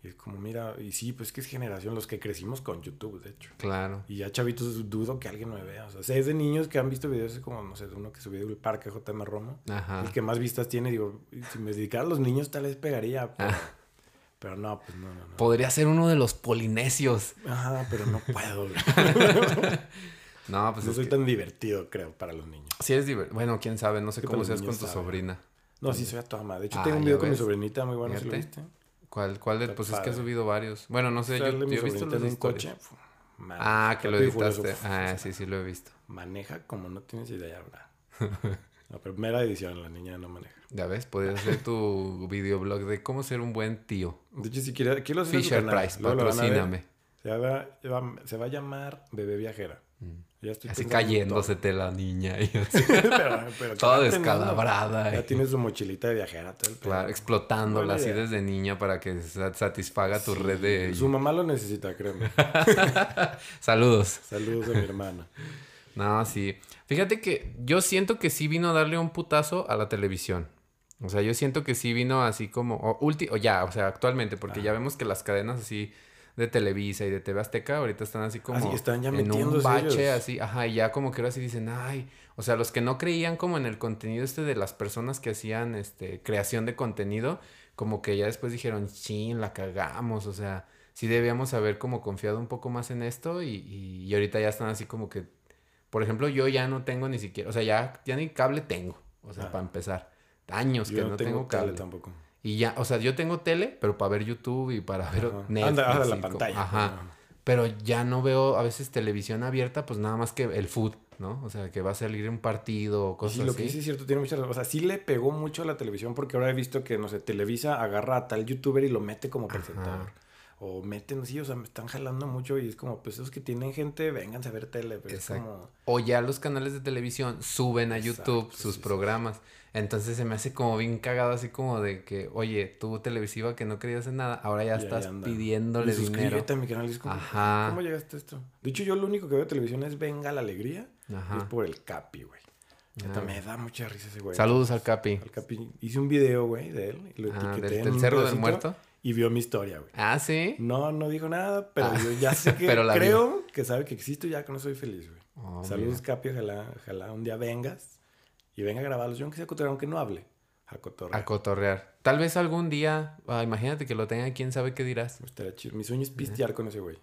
Y es como, mira, y sí, pues que es generación los que crecimos con YouTube, de hecho. Claro. Y ya chavitos dudo que alguien me vea. O sea, es de niños que han visto videos como, no sé, de uno que subió el parque JM Romo. Ajá. El que más vistas tiene, digo, si me dedicara a los niños tal vez pegaría. Pero, ah. pero no, pues no, no, no. Podría ser uno de los polinesios. Ajá, pero no puedo. No, pues. No soy tan divertido, creo, para los niños. Sí, es divertido. Bueno, quién sabe, no sé cómo seas con tu sobrina. No, sí, soy a toda madre. De hecho, ah, tengo un video con mi sobrinita muy bueno, ¿sí lo viste? ¿Cuál? ¿Cuál de? Pues es que ha subido varios. Bueno, no sé, yo, yo he visto los de un coche. ah, que lo editaste. Ah, sí, sí, lo he visto. Maneja como no tienes idea, ¿verdad? La primera edición, la niña no maneja. Ya ves, podrías hacer tu videoblog de cómo ser un buen tío. De hecho, si quieres, quiero hacer Fisher Price, patrocíname. Se va, se va a llamar Bebé Viajera. Mm. Así cayéndose la niña. Y así. Toda descalabrada. Ya, tiene su mochilita de viajera. claro, explotándola así desde niña para que satisfaga tu red de... Su mamá lo necesita, créeme. Saludos. Saludos a mi hermana. No, sí. Fíjate que yo siento que sí vino a darle un putazo a la televisión. O sea, yo siento que sí vino así como... O, o ya, o sea, actualmente, porque ya vemos que las cadenas así de Televisa y de TV Azteca ahorita están así como están ya en un bache así, ajá, y ya como que ahora sí dicen, ay, o sea, los que no creían como en el contenido este de las personas que hacían este creación de contenido, como que ya después dijeron, sí, la cagamos, o sea, sí debíamos haber como confiado un poco más en esto y, y, ahorita ya están así como que, por ejemplo, yo ya no tengo ni siquiera, o sea, ya, ya ni cable tengo, o sea, para empezar, años que no, tengo, cable. tampoco. Y ya, o sea, yo tengo tele, pero para ver YouTube y para ver Netflix. Anda, la pantalla. Ajá. Pero ya no veo a veces televisión abierta, pues nada más que el food, ¿no? O sea, que va a salir un partido o cosas sí, lo que sí es cierto, tiene muchas... O sea, sí le pegó mucho a la televisión porque ahora he visto que, no sé, Televisa agarra a tal youtuber y lo mete como presentador. O meten, sí, o sea, me están jalando mucho y es como, pues esos que tienen gente, vénganse a ver tele. Pero es como... O ya los canales de televisión suben a YouTube sus programas. Entonces se me hace como bien cagado, así como de que, oye, tú televisiva que no querías en nada, ahora ya, estás pidiéndole y dinero. a mi canal y es como, Ajá. ¿cómo llegaste a esto? De hecho, yo lo único que veo de televisión es Venga la Alegría. Ajá. es por el Capi, güey. Ah. Me da mucha risa ese güey. Saludos al Capi. Al Capi. Hice un video, güey, de él. Y lo ah, etiqueté del, Cerro del Muerto. Y vio mi historia, güey. Ah, ¿sí? No, no dijo nada, pero ah. yo ya sé que creo que sabe que existo y ya que no soy feliz, güey. Oh, Saludos, Capi. Ojalá, ojalá un día vengas y venga a grabarlos. Yo aunque sea cotorrear, aunque no hable. A cotorrear. A cotorrear. Tal vez algún día, ah, imagínate que lo tenga, quién sabe qué dirás. Mi sueño es pistear con ese güey.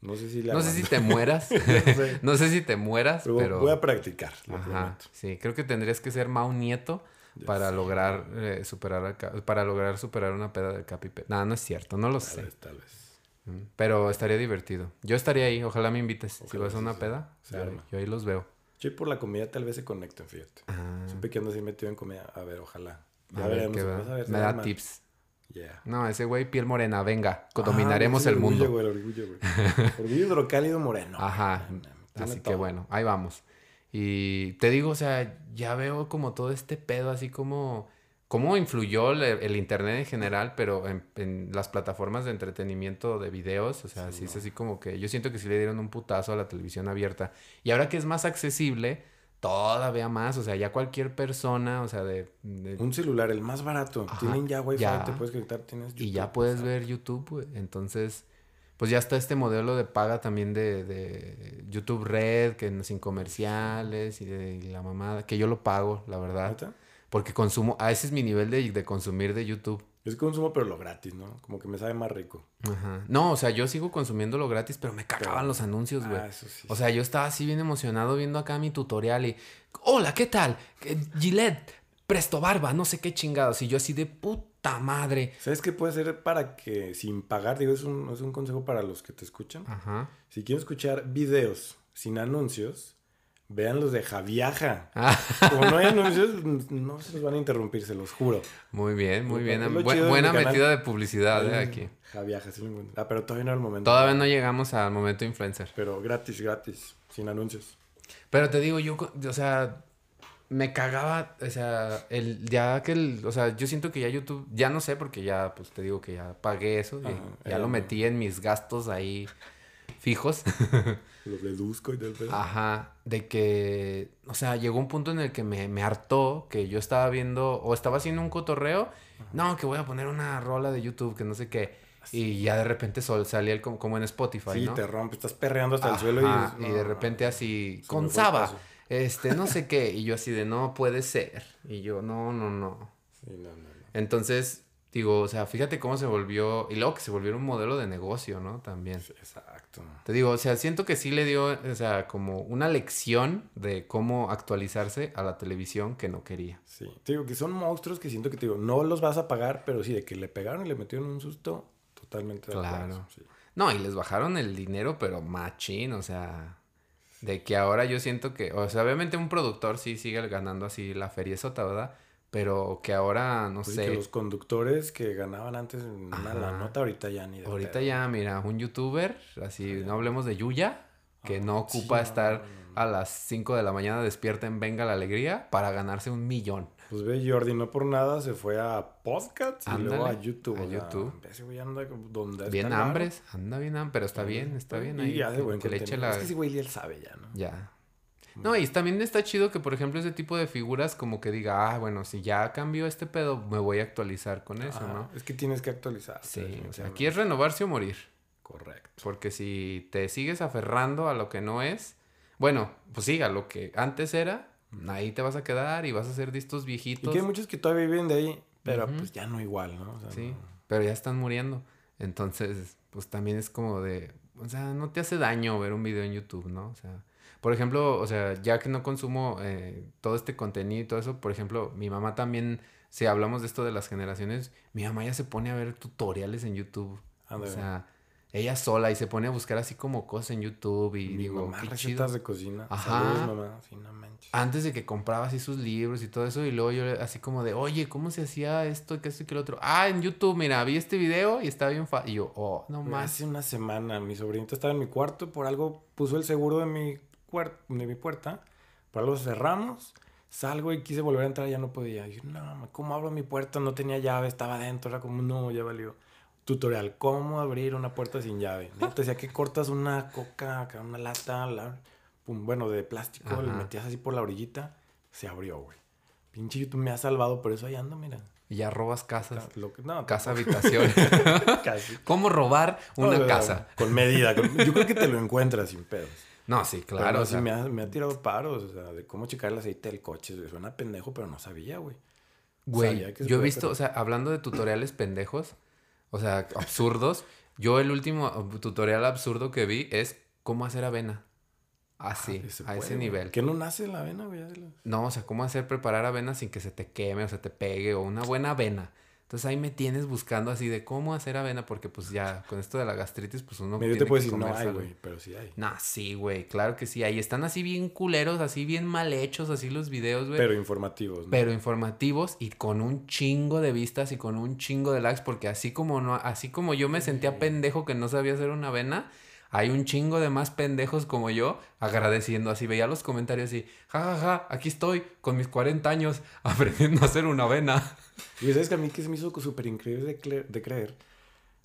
No sé si No sé si te mueras. no, sé. si te mueras, pero, Voy a practicar. Ajá, sí, creo que tendrías que ser Mao Nieto para lograr eh, superar para lograr superar una peda del Capi. No, no es cierto, no lo sé. tal vez. Mm, pero estaría divertido. Yo estaría ahí, ojalá me invites. si vas a una peda, yo ahí los veo. Yo por la comida tal vez se conecten, fíjate. Ah. Que ando así metido en comida. A ver, ojalá. Ya veremos. a ver, Me da tips. Yeah. No, ese güey, piel morena, venga, ah, dominaremos el, mundo. Güey, el orgullo, güey. orgullo hidrocálido moreno. Ajá. así que bueno, ahí vamos. Y te digo, o sea, ya veo como todo este pedo así como cómo influyó el, internet en general, pero en, las plataformas de entretenimiento de videos, o sea, sí, es así como que yo siento que sí le dieron un putazo a la televisión abierta. Y ahora que es más accesible, todavía más, o sea, ya cualquier persona, o sea, de... un celular, el más barato, tienen ya wifi, te puedes conectar, tienes YouTube. Y ya puedes ver YouTube, entonces pues ya está este modelo de paga también de, de YouTube Red, que sin comerciales y de la mamada, que yo lo pago, la verdad. Porque consumo, a ese es mi nivel de, de consumir de YouTube. Es consumo, pero lo gratis, ¿no? Como que me sabe más rico. Ajá. No, o sea, yo sigo consumiendo lo gratis, pero me cagaban los anuncios, güey. Ah, eso sí, o sea, yo estaba así bien emocionado viendo acá mi tutorial y. Hola, ¿qué tal? Gillette, Presto Barba, no sé qué chingados. Y yo así de puta madre. ¿Sabes qué puede ser para que sin pagar? Digo, es un, es un consejo para los que te escuchan. Ajá. Si quieren escuchar videos sin anuncios, vean los de Javiaja. Ah. Como no hay anuncios, no se los van a interrumpir, se los juro. Muy bien, muy bien. buena metida de publicidad eh, aquí. Javiaja, sí. Ah, pero todavía no es el momento. Todavía no llegamos al momento influencer. Pero gratis, gratis, sin anuncios. Pero te digo, yo, o sea, me cagaba, o sea, el, ya que el, o sea, yo siento que ya YouTube, ya no sé porque ya, pues te digo que ya pagué eso, y ya lo metí en mis gastos ahí fijos. lo deduzco y tal vez. Ajá, de que, o sea, llegó un punto en el que me, me hartó que yo estaba viendo, o estaba haciendo un cotorreo, no, que voy a poner una rola de YouTube, que no sé qué. Y ya de repente sol, salía el, como, en Spotify, sí, te rompe, estás perreando hasta el suelo y... y de repente así, con Saba este, no sé qué. Y yo así de, no puede ser. Y yo, no, no, no. Sí, no, no, Entonces, digo, o sea, fíjate cómo se volvió, y luego que se volvió un modelo de negocio, ¿no? También. exacto. Te digo, o sea, siento que sí le dio, o sea, como una lección de cómo actualizarse a la televisión que no quería. Sí, te digo que son monstruos que siento que, te digo, no los vas a pagar, pero sí, de que le pegaron y le metieron un susto, totalmente. Claro. No, y les bajaron el dinero, pero machín, o sea... De que ahora yo siento que, o sea, obviamente un productor sí sigue ganando así la feria sota, ¿verdad? Pero que ahora, no pues sé. Que los conductores que ganaban antes una, la nota, ahorita ya ni de Ahorita ya, mira, un youtuber, así, no hablemos de Yuya, que no ocupa estar a las 5 de la mañana despierta en Venga la Alegría para ganarse un millón. Pues ve, Jordi, no por nada se fue a podcast y luego a YouTube. A YouTube. ese güey anda donde Bien hambres, anda bien hambre, pero está bien, está bien. Ahí, y ya de buen que le eche la... Es que ese güey él sabe ya, ¿no? Ya. No, y también está chido que, por ejemplo, ese tipo de figuras como que diga, ah, bueno, si ya cambió este pedo, me voy a actualizar con eso, ¿no? Es que tienes que actualizar. Sí, o sea, aquí es renovarse o morir. Correcto. Porque si te sigues aferrando a lo que no es, bueno, pues sí, a lo que antes era, ahí te vas a quedar y vas a ser de estos viejitos. Y que hay muchos que todavía viven de ahí, pero pues ya no igual, ¿no? sí, pero ya están muriendo. Entonces, pues también es como de, o sea, no te hace daño ver un video en YouTube, ¿no? O sea, por ejemplo, o sea, ya que no consumo eh, todo este contenido y todo eso, por ejemplo, mi mamá también, si hablamos de esto de las generaciones, mi mamá ya se pone a ver tutoriales en YouTube. o sea, ella sola y se pone a buscar así como cosas en YouTube y digo, mamá, recetas de cocina. Ajá. Antes de que compraba así sus libros y todo eso y luego yo así como de, "Oye, ¿cómo se hacía esto, qué esto y qué lo otro?" Ah, en YouTube, mira, vi este video y estaba bien fácil. Y yo, "Oh, no más." Hace una semana mi sobrinita estaba en mi cuarto, por algo puso el seguro de mi de mi puerta, por algo cerramos. Salgo y quise volver a entrar, ya no podía. Y yo, no, ¿cómo abro mi puerta? No tenía llave, estaba adentro, era como, no, ya valió tutorial, cómo abrir una puerta sin llave. ¿no? Te decía que cortas una coca, una lata, bueno, de plástico, le metías así por la orillita, se abrió, güey. Pinche YouTube me ha salvado, por eso ahí ando, mira. Y ya robas casas. casa habitación. ¿Cómo robar una casa? Con medida. yo creo que te lo encuentras sin pedos. No, sí, claro. o me, ha, me, ha, tirado paros, o sea, de cómo checar el aceite del coche. Suena pendejo, pero no sabía, güey. Güey, yo he visto, o sea, hablando de tutoriales pendejos, o sea, absurdos. Yo el último tutorial absurdo que vi es cómo hacer avena. Así, ah, a ese nivel. ¿Qué no nace la avena, güey? No, o sea, cómo hacer preparar avena sin que se te queme o se te pegue o una buena avena. Entonces ahí me tienes buscando así de cómo hacer avena, porque pues ya con esto de la gastritis, pues uno. Yo te puedo decir, no hay, güey, pero sí hay. No, sí, güey, claro que sí hay. Están así bien culeros, así bien mal hechos, así los videos, güey. Pero informativos, ¿no? Pero informativos y con un chingo de vistas y con un chingo de likes, porque así como no, así como yo me sentía pendejo que no sabía hacer una avena, hay un chingo de más pendejos como yo agradeciendo. Así veía los comentarios y, jajaja, ja, ja, aquí estoy con mis 40 años aprendiendo a hacer una avena. Y sabes que a mí que se me hizo súper increíble de, creer.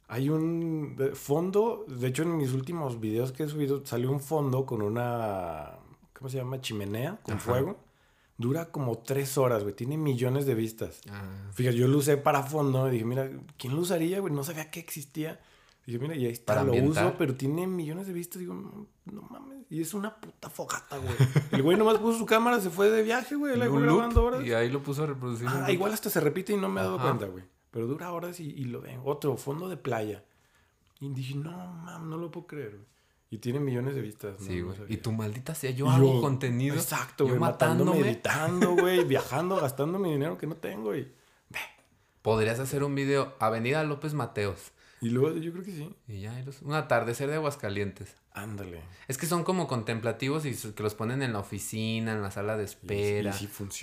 Hay un fondo, de hecho en mis últimos videos que he subido salió un fondo con una, ¿cómo se llama? Chimenea con fuego. Dura como tres horas, güey. Tiene millones de vistas. Ah. Fíjate, yo lo usé para fondo. Y dije, mira, ¿quién lo usaría, güey? No sabía que existía. Y yo, mira, y ahí está, lo uso, pero tiene millones de vistas. Digo, no, mames. Y es una puta fogata, güey. El güey nomás puso su cámara, se fue de viaje, güey. La grabando horas. Y ahí lo puso a reproducir. Ah, igual hasta se repite y no me he dado cuenta, güey. Pero dura horas y, lo ven. Otro, fondo de playa. Y dije, no, mames, no lo puedo creer, güey. Y tiene millones de vistas. Sí, güey. y tu maldita sea, yo hago contenido. Exacto, güey. Matándome, editando, güey. viajando, gastando mi dinero que no tengo, güey. Podrías hacer un video Avenida López Mateos. Y luego yo creo que sí. Y ya, un atardecer de Aguascalientes. Ándale. Es que son como contemplativos y que los ponen en la oficina, en la sala de espera.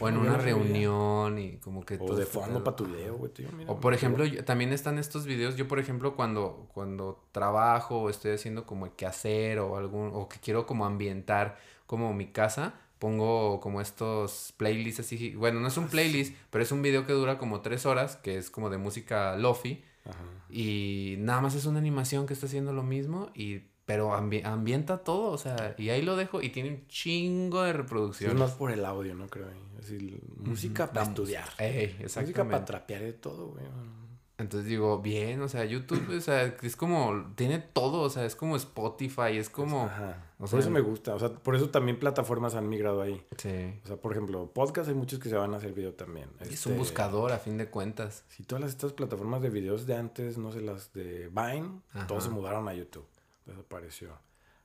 o en una reunión y como que... O de fondo para tu video, güey. o por ejemplo, también están estos videos. Yo, por ejemplo, cuando, cuando trabajo o estoy haciendo como que hacer o algún... O que quiero como ambientar como mi casa pongo como estos playlists así. Bueno, no es un ah, playlist, pero es un video que dura como tres horas, que es como de música lofi. Y nada más es una animación que está haciendo lo mismo, y, pero ambienta todo, o sea, y ahí lo dejo y tiene un chingo de reproducciones. es más por el audio, ¿no? Creo. Es decir, música para estudiar. música para trapear de todo, güey. Entonces digo, bien, o sea, YouTube, o sea, es como, tiene todo, o sea, es como Spotify, es como... Ajá. por eso me gusta, o sea, por eso también plataformas han migrado ahí. Sí. O sea, por ejemplo, podcast hay muchos que se van a hacer video también. Es un este, buscador, a fin de cuentas. Si todas estas plataformas de videos de antes, no sé, las de Vine, todos se mudaron a YouTube. Desapareció.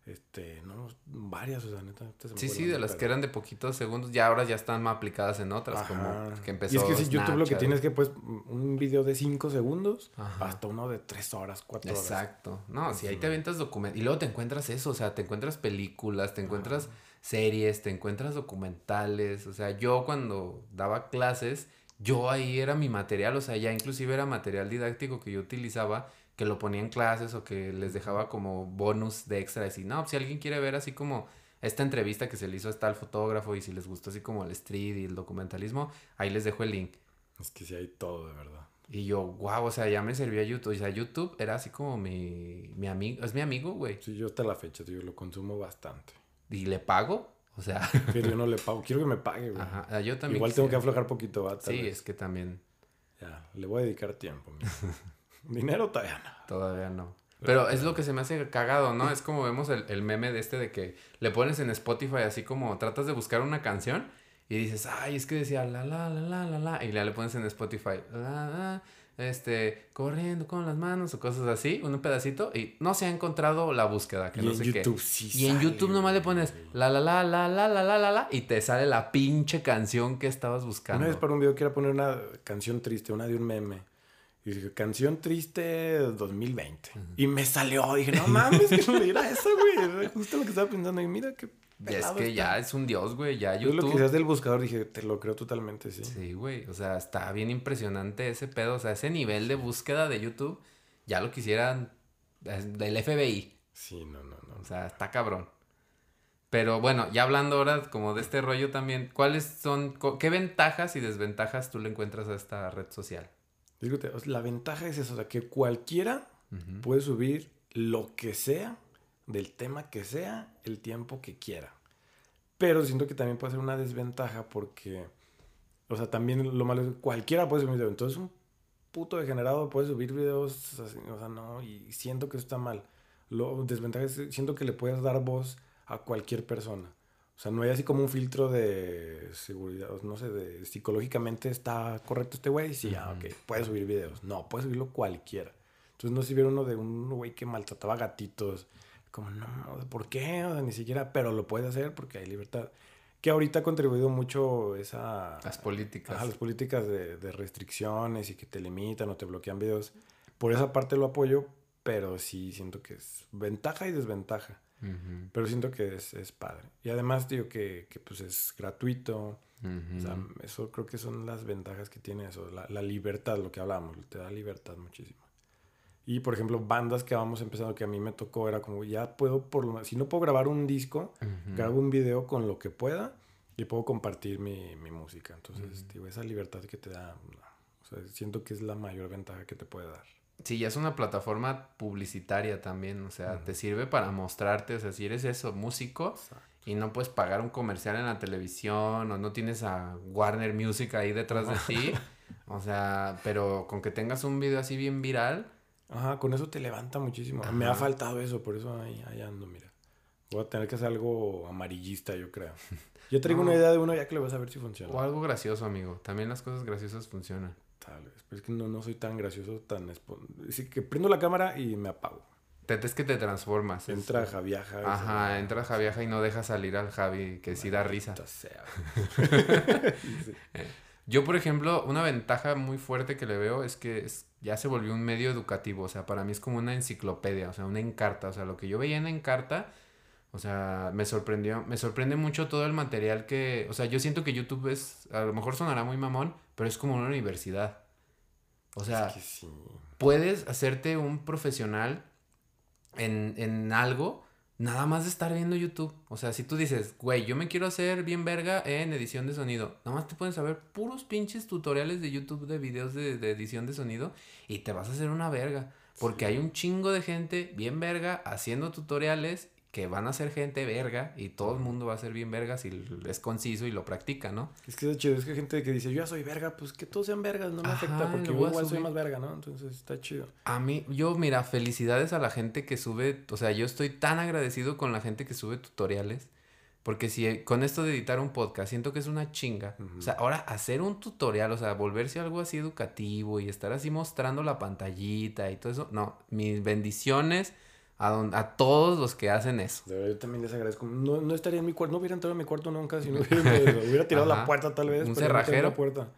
Este, no, varias, o sea, neta. sí, sí, de las que eran de poquitos segundos, ya ahora ya están más aplicadas en otras, como que empezó. Y es que si YouTube lo que tienes que, pues, un video de 5 segundos hasta uno de 3 horas, 4 horas. Exacto. No, si ahí te aventas documentos. Y luego te encuentras eso, o sea, te encuentras películas, te encuentras series, te encuentras documentales. O sea, yo cuando daba clases, yo ahí era mi material, o sea, ya inclusive era material didáctico que yo utilizaba que lo ponía en clases o que les dejaba como bonus de extra. Decir, no, si alguien quiere ver así como esta entrevista que se le hizo a tal fotógrafo y si les gustó así como el street y el documentalismo, ahí les dejo el link. Es que sí hay todo, de verdad. Y yo, wow, o sea, ya me servía YouTube. O sea, YouTube era así como mi, mi amigo, es mi amigo, güey. Sí, yo hasta la fecha, tío, lo consumo bastante. ¿Y le pago? O sea. Pero yo no le pago, quiero que me pague, güey. Ajá, yo también. Igual tengo que aflojar poquito, ¿va? Sí, es que también. Ya, le voy a dedicar tiempo. Dinero todavía no. Todavía no. Pero es lo que se me hace cagado, ¿no? Es como vemos el, meme de este de que le pones en Spotify así como tratas de buscar una canción y dices, ay, es que decía la la la la la la y ya le pones en Spotify, la, este, corriendo con las manos o cosas así, un pedacito y no se ha encontrado la búsqueda, que y no sé YouTube qué. Sí y en YouTube nomás le pones la la la la la la la la la y te sale la pinche canción que estabas buscando. Una vez para un video quiero poner una canción triste, una de un meme. Y dije, canción triste 2020. Y me salió. Dije, no mames, que no era eso, güey. Justo lo que estaba pensando. Y mira qué. Es que ya es un dios, güey. Ya YouTube. Yo lo que seas del buscador dije, te lo creo totalmente, sí. Sí, güey. O sea, está bien impresionante ese pedo. O sea, ese nivel de búsqueda de YouTube, ya lo quisieran del FBI. Sí, no, no, no. O sea, está cabrón. Pero bueno, ya hablando ahora como de este rollo también, ¿cuáles son, qué ventajas y desventajas tú le encuentras a esta red social? La ventaja es eso, o sea, que cualquiera puede subir lo que sea, del tema que sea, el tiempo que quiera. Pero siento que también puede ser una desventaja porque, o sea, también lo malo es que cualquiera puede subir video. Entonces, un puto degenerado puede subir videos, o sea, no, y siento que eso está mal. Lo desventaja es, siento que le puedes dar voz a cualquier persona. O sea, no hay así como un filtro de seguridad, no sé, de psicológicamente está correcto este güey. Sí, ah, ok, puede subir videos. No, puede subirlo cualquiera. Entonces, no si vieron uno de un güey que maltrataba gatitos. Como, no, ¿por qué? O sea, ni siquiera, pero lo puede hacer porque hay libertad. Que ahorita ha contribuido mucho esa... Las políticas. A las políticas de, de restricciones y que te limitan o te bloquean videos. Por esa parte lo apoyo, pero sí siento que es ventaja y desventaja. Pero siento que es, es, padre. Y además, digo que, que pues es gratuito. O sea, eso creo que son las ventajas que tiene eso. La, la, libertad, lo que hablábamos, te da libertad muchísimo. Y por ejemplo, bandas que vamos empezando que a mí me tocó era como ya puedo, por lo si no puedo grabar un disco, grabo un video con lo que pueda y puedo compartir mi, mi música. Entonces, digo, esa libertad que te da, o sea, siento que es la mayor ventaja que te puede dar. Sí, ya es una plataforma publicitaria también, o sea, te sirve para mostrarte, o sea, si eres eso, músico, y no puedes pagar un comercial en la televisión o no tienes a Warner Music ahí detrás de ti, o sea, pero con que tengas un video así bien viral. Ajá, con eso te levanta muchísimo. Me ha faltado eso, por eso ahí, ahí ando, mira. Voy a tener que hacer algo amarillista, yo creo. Yo traigo una idea de uno ya que le vas a ver si funciona. O algo gracioso, amigo. También las cosas graciosas funcionan. Tal vez. Pero es que no, no soy tan gracioso, tan... Así que prendo la cámara y me apago. Es que te transformas. Entra Javiaja. Ajá, entra Javiaja y no deja salir al Javi, que sí da risa. Sea. Yo, por ejemplo, una ventaja muy fuerte que le veo es que ya se volvió un medio educativo. O sea, para mí es como una enciclopedia, o sea, una encarta. O sea, lo que yo veía en encarta o sea, me sorprendió, me sorprende mucho todo el material que, o sea, yo siento que YouTube es, a lo mejor sonará muy mamón, pero es como una universidad. O sea, puedes hacerte un profesional en, en algo nada más de estar viendo YouTube. O sea, si tú dices, güey, yo me quiero hacer bien verga en edición de sonido, nada más te pueden saber puros pinches tutoriales de YouTube de videos de, de edición de sonido y te vas a hacer una verga. Porque hay un chingo de gente bien verga haciendo tutoriales que van a ser gente verga y todo el mundo va a ser bien verga si es conciso y lo practica, ¿no? Es que es chido, es que hay gente que dice, yo ya soy verga, pues que todos sean vergas, no me afecta porque yo igual soy más verga, ¿no? Entonces está chido. A mí, yo, mira, felicidades a la gente que sube, o sea, yo estoy tan agradecido con la gente que sube tutoriales, porque si con esto de editar un podcast siento que es una chinga, o sea, ahora hacer un tutorial, o sea, volverse algo así educativo y estar así mostrando la pantallita y todo eso, no, mis bendiciones a, todos los que hacen eso. De verdad, yo también les agradezco. No, no estaría en mi cuarto, no hubiera entrado en mi cuarto nunca si no hubiera, hubiera tirado la puerta tal vez. Un cerrajero. La puerta.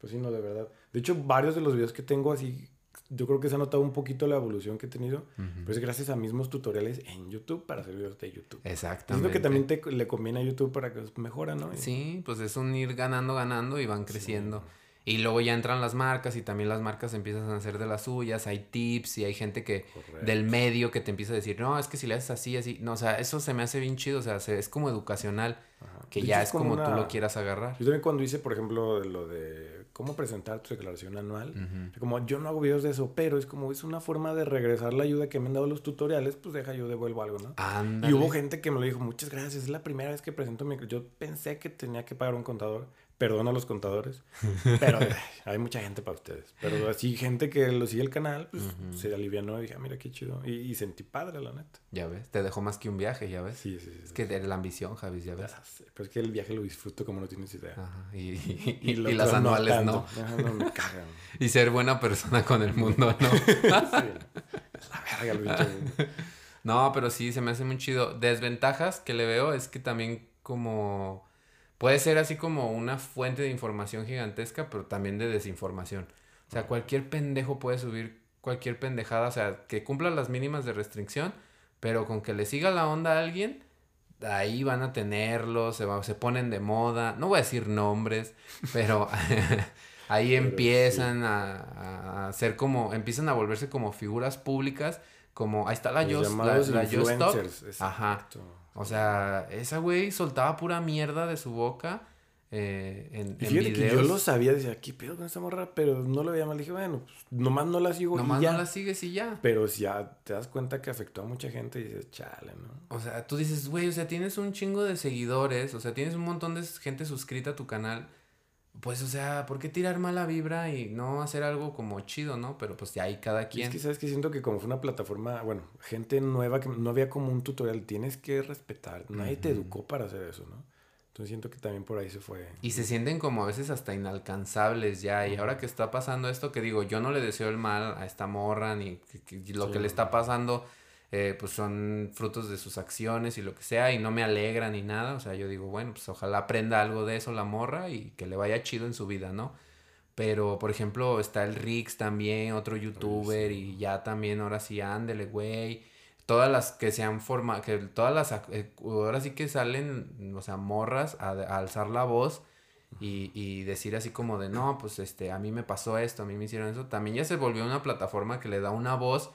Pues sí, no, de verdad. De hecho, varios de los videos que tengo así, yo creo que se ha notado un poquito la evolución que he tenido, pero es gracias a mismos tutoriales en YouTube para hacer videos de YouTube. Exactamente. lo que también te, le conviene a YouTube para que mejora, ¿no? Sí, pues es un ir ganando, ganando y van creciendo. Y luego ya entran las marcas y también las marcas empiezan a hacer de las suyas, hay tips y hay gente que del medio que te empieza a decir, no, es que si le haces así, así, no, o sea, eso se me hace bien chido, o sea, es como educacional, que ya es como, tú lo quieras agarrar. Yo también cuando hice, por ejemplo, lo de cómo presentar tu declaración anual, como yo no hago videos de eso, pero es como es una forma de regresar la ayuda que me han dado los tutoriales, pues deja yo devuelvo algo, ¿no? Y hubo gente que me lo dijo, muchas gracias, es la primera vez que presento mi... Yo pensé que tenía que pagar un contador, Perdón a los contadores, pero hay mucha gente para ustedes. Pero así, gente que lo sigue el canal, pues se alivianó y dije, ah, mira qué chido. Y, sentí padre, la neta. Ya ves, te dejó más que un viaje, ya ves. Sí, sí, sí. Es que de la ambición, Javis, ya ves. pero es que el viaje lo disfruto como no tienes idea. Ajá. Y, las anuales no. no. me cagan. y ser buena persona con el mundo, ¿no? sí. La verga, lo No, pero sí, se me hace muy chido. Desventajas que le veo es que también como puede ser así como una fuente de información gigantesca, pero también de desinformación. O sea, cualquier pendejo puede subir cualquier pendejada, o sea, que cumpla las mínimas de restricción, pero con que le siga la onda a alguien, ahí van a tenerlo, se, se ponen de moda, no voy a decir nombres, pero ahí empiezan a, a, ser como, empiezan a volverse como figuras públicas, como, ahí está la Just, la, la Ajá. O sea, esa güey soltaba pura mierda de su boca. Eh, en, y fíjate que yo lo sabía, decía, ¿qué pedo con esta morra? Pero no lo veía mal. Dije, bueno, pues nomás no la sigo nomás y ya. no la sigues y ya. Pero si ya te das cuenta que afectó a mucha gente y dices, chale, ¿no? O sea, tú dices, güey, o sea, tienes un chingo de seguidores, o sea, tienes un montón de gente suscrita a tu canal pues, o sea, ¿por qué tirar mala vibra y no hacer algo como chido, no? Pero pues de ahí cada quien. Es que sabes que siento que como fue una plataforma, bueno, gente nueva que no había como un tutorial, tienes que respetar. Nadie te educó para hacer eso, ¿no? Entonces siento que también por ahí se fue. Y se sienten como a veces hasta inalcanzables ya. Y ahora que está pasando esto, que digo, yo no le deseo el mal a esta morra, ni lo que le está pasando eh, pues son frutos de sus acciones y lo que sea, y no me alegra ni nada. O sea, yo digo, bueno, pues ojalá aprenda algo de eso la morra y que le vaya chido en su vida, ¿no? Pero, por ejemplo, está el Rix también, otro youtuber, y ya también, ahora sí, ándele, güey. Todas las que se han formado, que todas las, eh, ahora sí que salen, o sea, morras a, alzar la voz y, y, decir así como de, no, pues este, a mí me pasó esto, a mí me hicieron eso, también ya se volvió una plataforma que le da una voz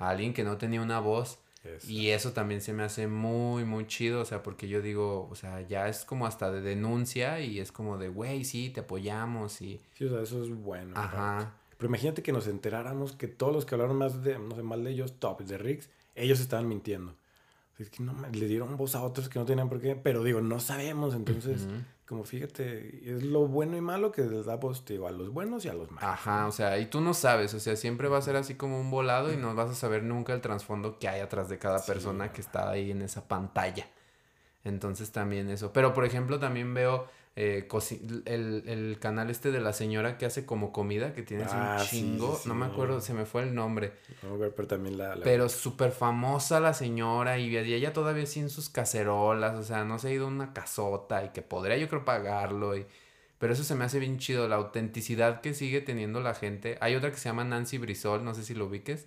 a alguien que no tenía una voz. Y eso también se me hace muy, muy chido, o sea, porque yo digo, o sea, ya es como hasta de denuncia y es como de, güey, sí, te apoyamos y... Sí, o sea, eso es bueno. Ajá. Pero imagínate que nos enteráramos que todos los que hablaron más de, no sé, mal de ellos, top, de Riggs, ellos estaban mintiendo. Es que no, le dieron voz a otros que no tenían por qué, pero digo, no sabemos, entonces, como fíjate, es lo bueno y malo que les da voz, digo, a los buenos y a los malos. Ajá, o sea, y tú no sabes, o sea, siempre va a ser así como un volado y no vas a saber nunca el trasfondo que hay atrás de cada persona que está ahí en esa pantalla. Entonces también eso. Pero por ejemplo, también veo eh, el, el, canal este de la señora que hace como comida, que tiene un ah, chingo, no me acuerdo, se me fue el nombre. pero también la... Pero súper famosa la señora y, ella todavía sin sus cacerolas, o sea, no se ha ido a una casota y que podría yo creo pagarlo y... Pero eso se me hace bien chido, la autenticidad que sigue teniendo la gente. Hay otra que se llama Nancy Brisol, no sé si lo ubiques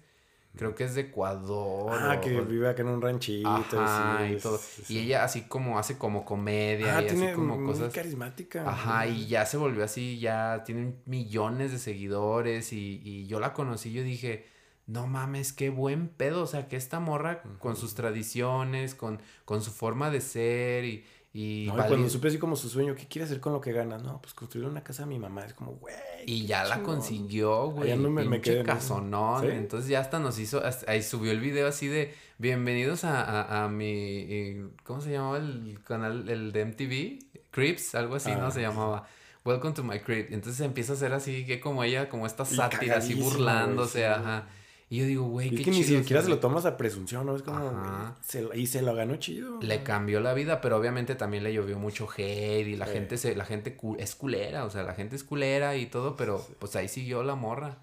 creo que es de Ecuador. Ah, que vive acá en un ranchito. Ajá, y, todo. Y ella así como hace como comedia ah, y así como muy cosas. carismática. Ajá, y ya se volvió así, ya tiene millones de seguidores y, y yo la conocí, yo dije, no mames, qué buen pedo, o sea, que esta morra con sus tradiciones, con, con su forma de ser y, y, cuando supe así como su sueño, ¿qué quiere hacer con lo que gana? No, pues construir una casa a mi mamá. Es como, güey. Y ya la consiguió, güey. Ya no me, me quedé. Casonón. Entonces ya hasta nos hizo, ahí subió el video así de, bienvenidos a, a, a mi, ¿cómo se llamaba el canal, el de MTV? Crips, algo así, ¿no? Se ah, llamaba. Welcome to my crib. Entonces empieza a ser así, que como ella, como esta sátira, así burlándose, ajá. Y yo digo, güey, qué es que ni siquiera se lo tomas a presunción, ¿no? Es como, y se lo ganó chido. Le cambió la vida, pero obviamente también le llovió mucho hate y la gente se, la gente es culera, o sea, la gente es culera y todo, pero pues ahí siguió la morra.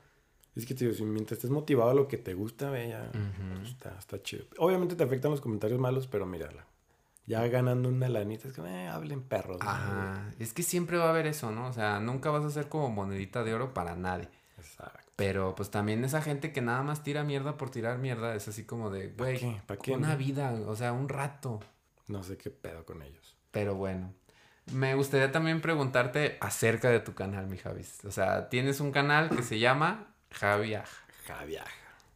Es que, tío, si mientras estés motivado a lo que te gusta, ve, ya está, está, chido. Obviamente te afectan los comentarios malos, pero mírala. Ya ganando una lanita, es que eh, hablen perros. Ajá. Es que siempre va a haber eso, ¿no? O sea, nunca vas a ser como monedita de oro para nadie. Pero pues también esa gente que nada más tira mierda por tirar mierda es así como de, güey, ¿Para qué? Una vida, o sea, un rato. No sé qué pedo con ellos. Pero bueno. Me gustaría también preguntarte acerca de tu canal, mi Javis. O sea, tienes un canal que se llama Javiaja. Javiaja.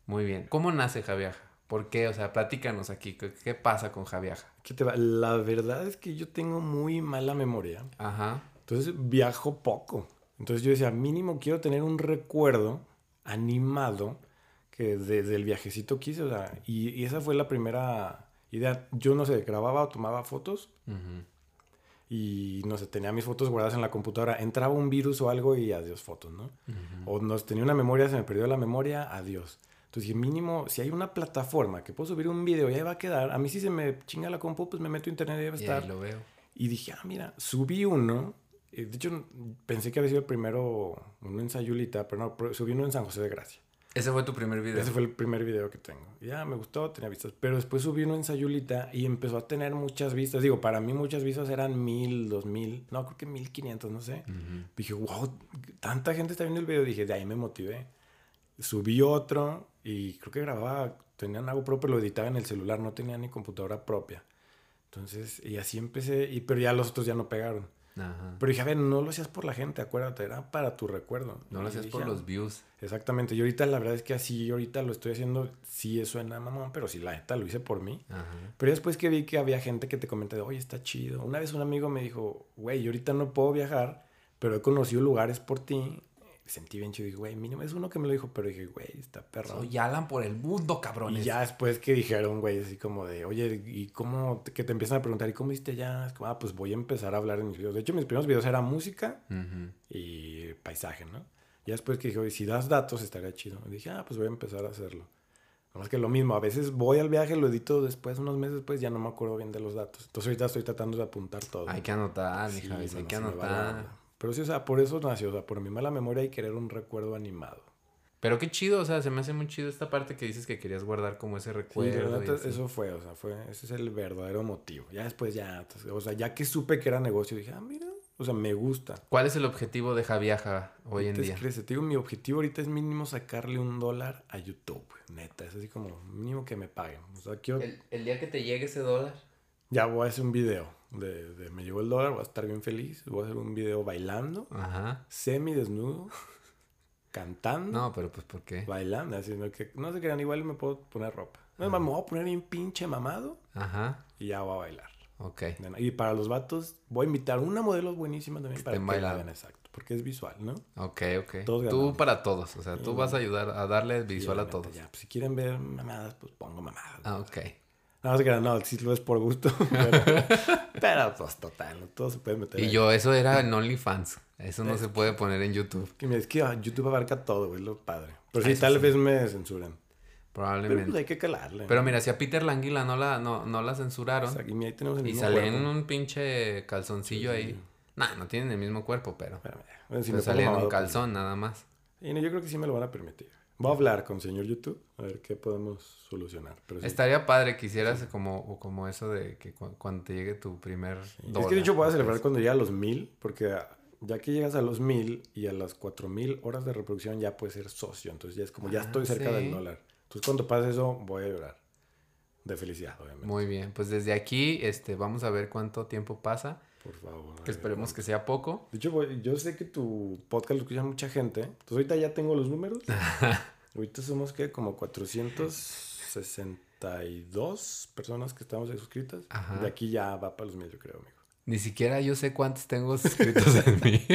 Muy bien. ¿Cómo nace Javiaja? ¿Por qué? O sea, platícanos aquí. ¿Qué, pasa con Javiaja? ¿Qué te va? La verdad es que yo tengo muy mala memoria. Ajá. Entonces viajo poco. Entonces yo decía, mínimo quiero tener un recuerdo animado que desde el viajecito quise, o sea, y, esa fue la primera idea. Yo no sé, grababa o tomaba fotos y no sé, tenía mis fotos guardadas en la computadora. Entraba un virus o algo y adiós fotos, ¿no? O no tenía una memoria, se me perdió la memoria, adiós. Entonces dije, mínimo, si hay una plataforma que puedo subir un video y ahí va a quedar, a mí si se me chinga la compu, pues me meto a internet y debe estar. lo veo. Y dije, ah, mira, subí uno de hecho, pensé que había sido el primero uno en Sayulita, pero no, subí uno en San José de Gracia. ¿Ese fue tu primer video? Ese fue el primer video que tengo. Ya me gustó, tenía vistas. Pero después subí uno en Sayulita y empezó a tener muchas vistas. Digo, para mí muchas vistas eran mil, dos mil, no, creo que mil quinientos, no sé. Dije, wow, tanta gente está viendo el video. Dije, de ahí me motivé. Subí otro y creo que grababa, tenían algo propio, lo editaba en el celular, no tenía ni computadora propia. Entonces, y así empecé, y, pero ya los otros ya no pegaron. Pero dije, a ver, no lo hacías por la gente, acuérdate, era para tu recuerdo. No lo hacías por los views. Exactamente. Y ahorita la verdad es que así, ahorita lo estoy haciendo, sí suena mamón, pero sí, la neta lo hice por mí. Pero después que vi que había gente que te comenta, oye, está chido. Una vez un amigo me dijo, güey, yo ahorita no puedo viajar, pero he conocido lugares por ti sentí bien chido. Dije, güey, mínimo es uno que me lo dijo, pero dije, güey, está perro. Soy Alan por el mundo, cabrones. Y ya después que dijeron, güey, así como de, oye, ¿y cómo? Que te empiezan a preguntar, ¿y cómo hiciste ya? Es como, ah, pues voy a empezar a hablar en mis videos. De hecho, mis primeros videos eran música y paisaje, ¿no? Ya después que dije, oye, si das datos estaría chido. Y dije, ah, pues voy a empezar a hacerlo. Más que lo mismo, a veces voy al viaje, lo edito después, unos meses después, ya no me acuerdo bien de los datos. Entonces ahorita estoy tratando de apuntar todo. Hay que anotar, mi hay que anotar. Pero sí, o sea, por eso nació, o sea, por mi mala memoria y querer un recuerdo animado. Pero qué chido, o sea, se me hace muy chido esta parte que dices que querías guardar como ese recuerdo. Sí, eso fue, o sea, fue, ese es el verdadero motivo. Ya después ya, o sea, ya que supe que era negocio, dije, ah, mira, o sea, me gusta. ¿Cuál es el objetivo de Javiaja hoy en día? te digo, mi objetivo ahorita es mínimo sacarle un dólar a YouTube, neta, es así como mínimo que me paguen. O sea, quiero... el, el día que te llegue ese dólar. Ya voy a hacer un video de, de me llegó el dólar, voy a estar bien feliz. Voy a hacer un video bailando, Ajá. semi desnudo, cantando, No, pero pues ¿por qué? bailando, haciendo que no se crean, igual me puedo poner ropa. No, me voy a poner bien pinche mamado Ajá. y ya voy a bailar. Ok. Y para los vatos, voy a invitar una modelo buenísima también Que para que vean exacto. Porque es visual, ¿no? Ok, ok. Todos tú para todos. O sea, tú Sí. vas a ayudar a darle visual a todos. Ya, pues, si quieren ver mamadas, pues pongo mamadas. Ah, ok. No, no se crean, no, sí lo es por gusto. Pero, pero, pues total, ¿no? todo se puede meter. Y ahí. yo, eso era en OnlyFans. Eso no se puede poner en YouTube. Que mira, es que ah, YouTube abarca todo, güey, lo padre. Pero sí, Eso tal sí. vez me censuran. Pero pues Probablemente. hay que calarle. Pero ¿no? mira, si a Peter Languila no la, no, no la censuraron O sea, y ahí el y en un pinche calzoncillo Sí, ahí. sí. Nah, no tienen el mismo cuerpo, pero. Espérame, bueno, si pero me pongo sale en un pues, calzón nada más. Y no, yo creo que sí me lo van a permitir. Voy a hablar con señor YouTube a ver qué podemos solucionar. Pero sí. Estaría padre que hicieras como, o como eso de que cu- cuando te llegue tu primer Es dólar. que de hecho voy a o celebrar cuando llegue a los mil, porque ya que llegas a los mil y a las cuatro mil horas de reproducción ya puedes ser socio. Entonces ya es como, ya Ah, estoy cerca sí. del dólar. Entonces cuando pase eso voy a llorar. De felicidad, obviamente. Muy bien, pues desde aquí este, vamos a ver cuánto tiempo pasa. Por favor. Que esperemos que sea poco. De hecho, yo sé que tu podcast lo escucha mucha gente. Entonces ahorita ya tengo los números. ahorita somos que como 462 personas que estamos suscritas. Ajá. De aquí ya va para los mil, yo creo, amigo. Ni siquiera yo sé cuántos tengo suscritos en mí.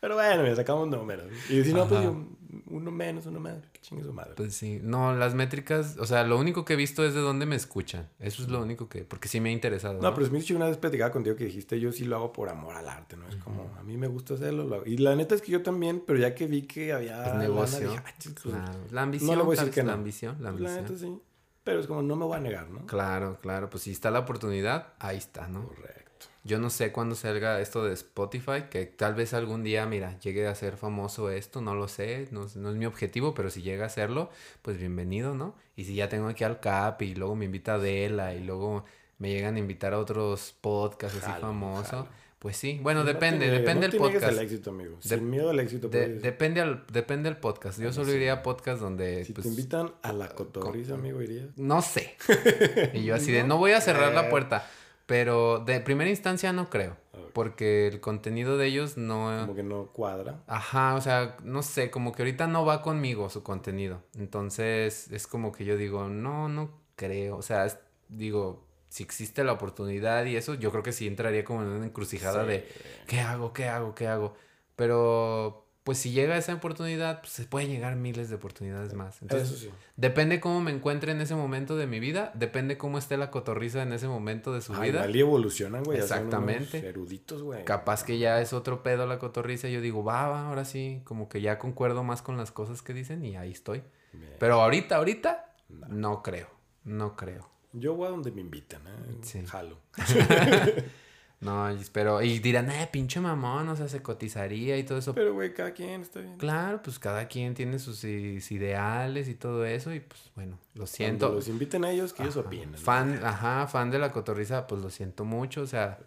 Pero bueno, ya sacamos números. Y si no, pues yo, uno menos, uno menos. Que chingue su madre. Pues sí, no, las métricas, o sea, lo único que he visto es de dónde me escuchan. Eso es lo único que, porque sí me ha interesado. No, ¿no? pero es que una vez platicaba contigo que dijiste, yo sí lo hago por amor al arte, ¿no? Es como, a mí me gusta hacerlo, lo hago. Y la neta es que yo también, pero ya que vi que había... Es lana, negocio. dije, "Ah, chicos, Claro, La ambición, no le voy a decir que no. La ambición, la pues, la ambición. neta sí. Pero es como, no me voy a negar, ¿no? Claro, claro, pues si está la oportunidad, ahí está, ¿no? Correcto. Yo no sé cuándo salga esto de Spotify, que tal vez algún día, mira, llegue a ser famoso esto, no lo sé, no, es- no es mi objetivo, pero si llega a serlo, pues bienvenido, ¿no? Y si ya tengo aquí al Cap y luego me invita Adela y luego me llegan a invitar a otros podcasts así famosos, jalo. pues sí, bueno, No depende, depende no del podcast. al éxito, amigo. De- Sin miedo al éxito. De- puedes- depende, al, depende del podcast. Yo solo iría a podcast donde, si pues, te invitan a la cotorriza, amigo, irías. no sé. Y yo así de, no voy a cerrar la puerta. Pero de primera instancia no creo. Porque el contenido de ellos no... Como que no cuadra. Ajá, o sea, no sé, como que ahorita no va conmigo su contenido. Entonces es como que yo digo, no, no creo. O sea, es- digo, si existe la oportunidad y eso, yo creo que sí entraría como en una encrucijada Sí. de, ¿qué hago? ¿Qué hago? ¿Qué hago? Pero, pues si llega esa oportunidad, pues se pueden llegar miles de oportunidades más. Entonces, Eso sí. depende cómo me encuentre en ese momento de mi vida, depende cómo esté la cotorriza en ese momento de su Ay, vida. igual y evolucionan, güey. son Exactamente. eruditos, güey. Capaz que ya es otro pedo la cotorriza. y Yo digo, va, va, ahora sí, como que ya concuerdo más con las cosas que dicen y ahí estoy. Bien. Pero ahorita, ahorita, No. no creo. No creo. Yo voy a donde me invitan, ¿eh? Sí. Jalo. No, y- pero. Y dirán, eh, pinche mamón, o sea, se cotizaría y todo eso. Pero, güey, cada quien está bien. Claro, pues cada quien tiene sus ideales y todo eso. Y pues bueno, lo Cuando siento. los inviten a ellos, que ellos opinen. ¿no? Fan, ajá, fan de la cotorriza, pues lo siento mucho. O sea,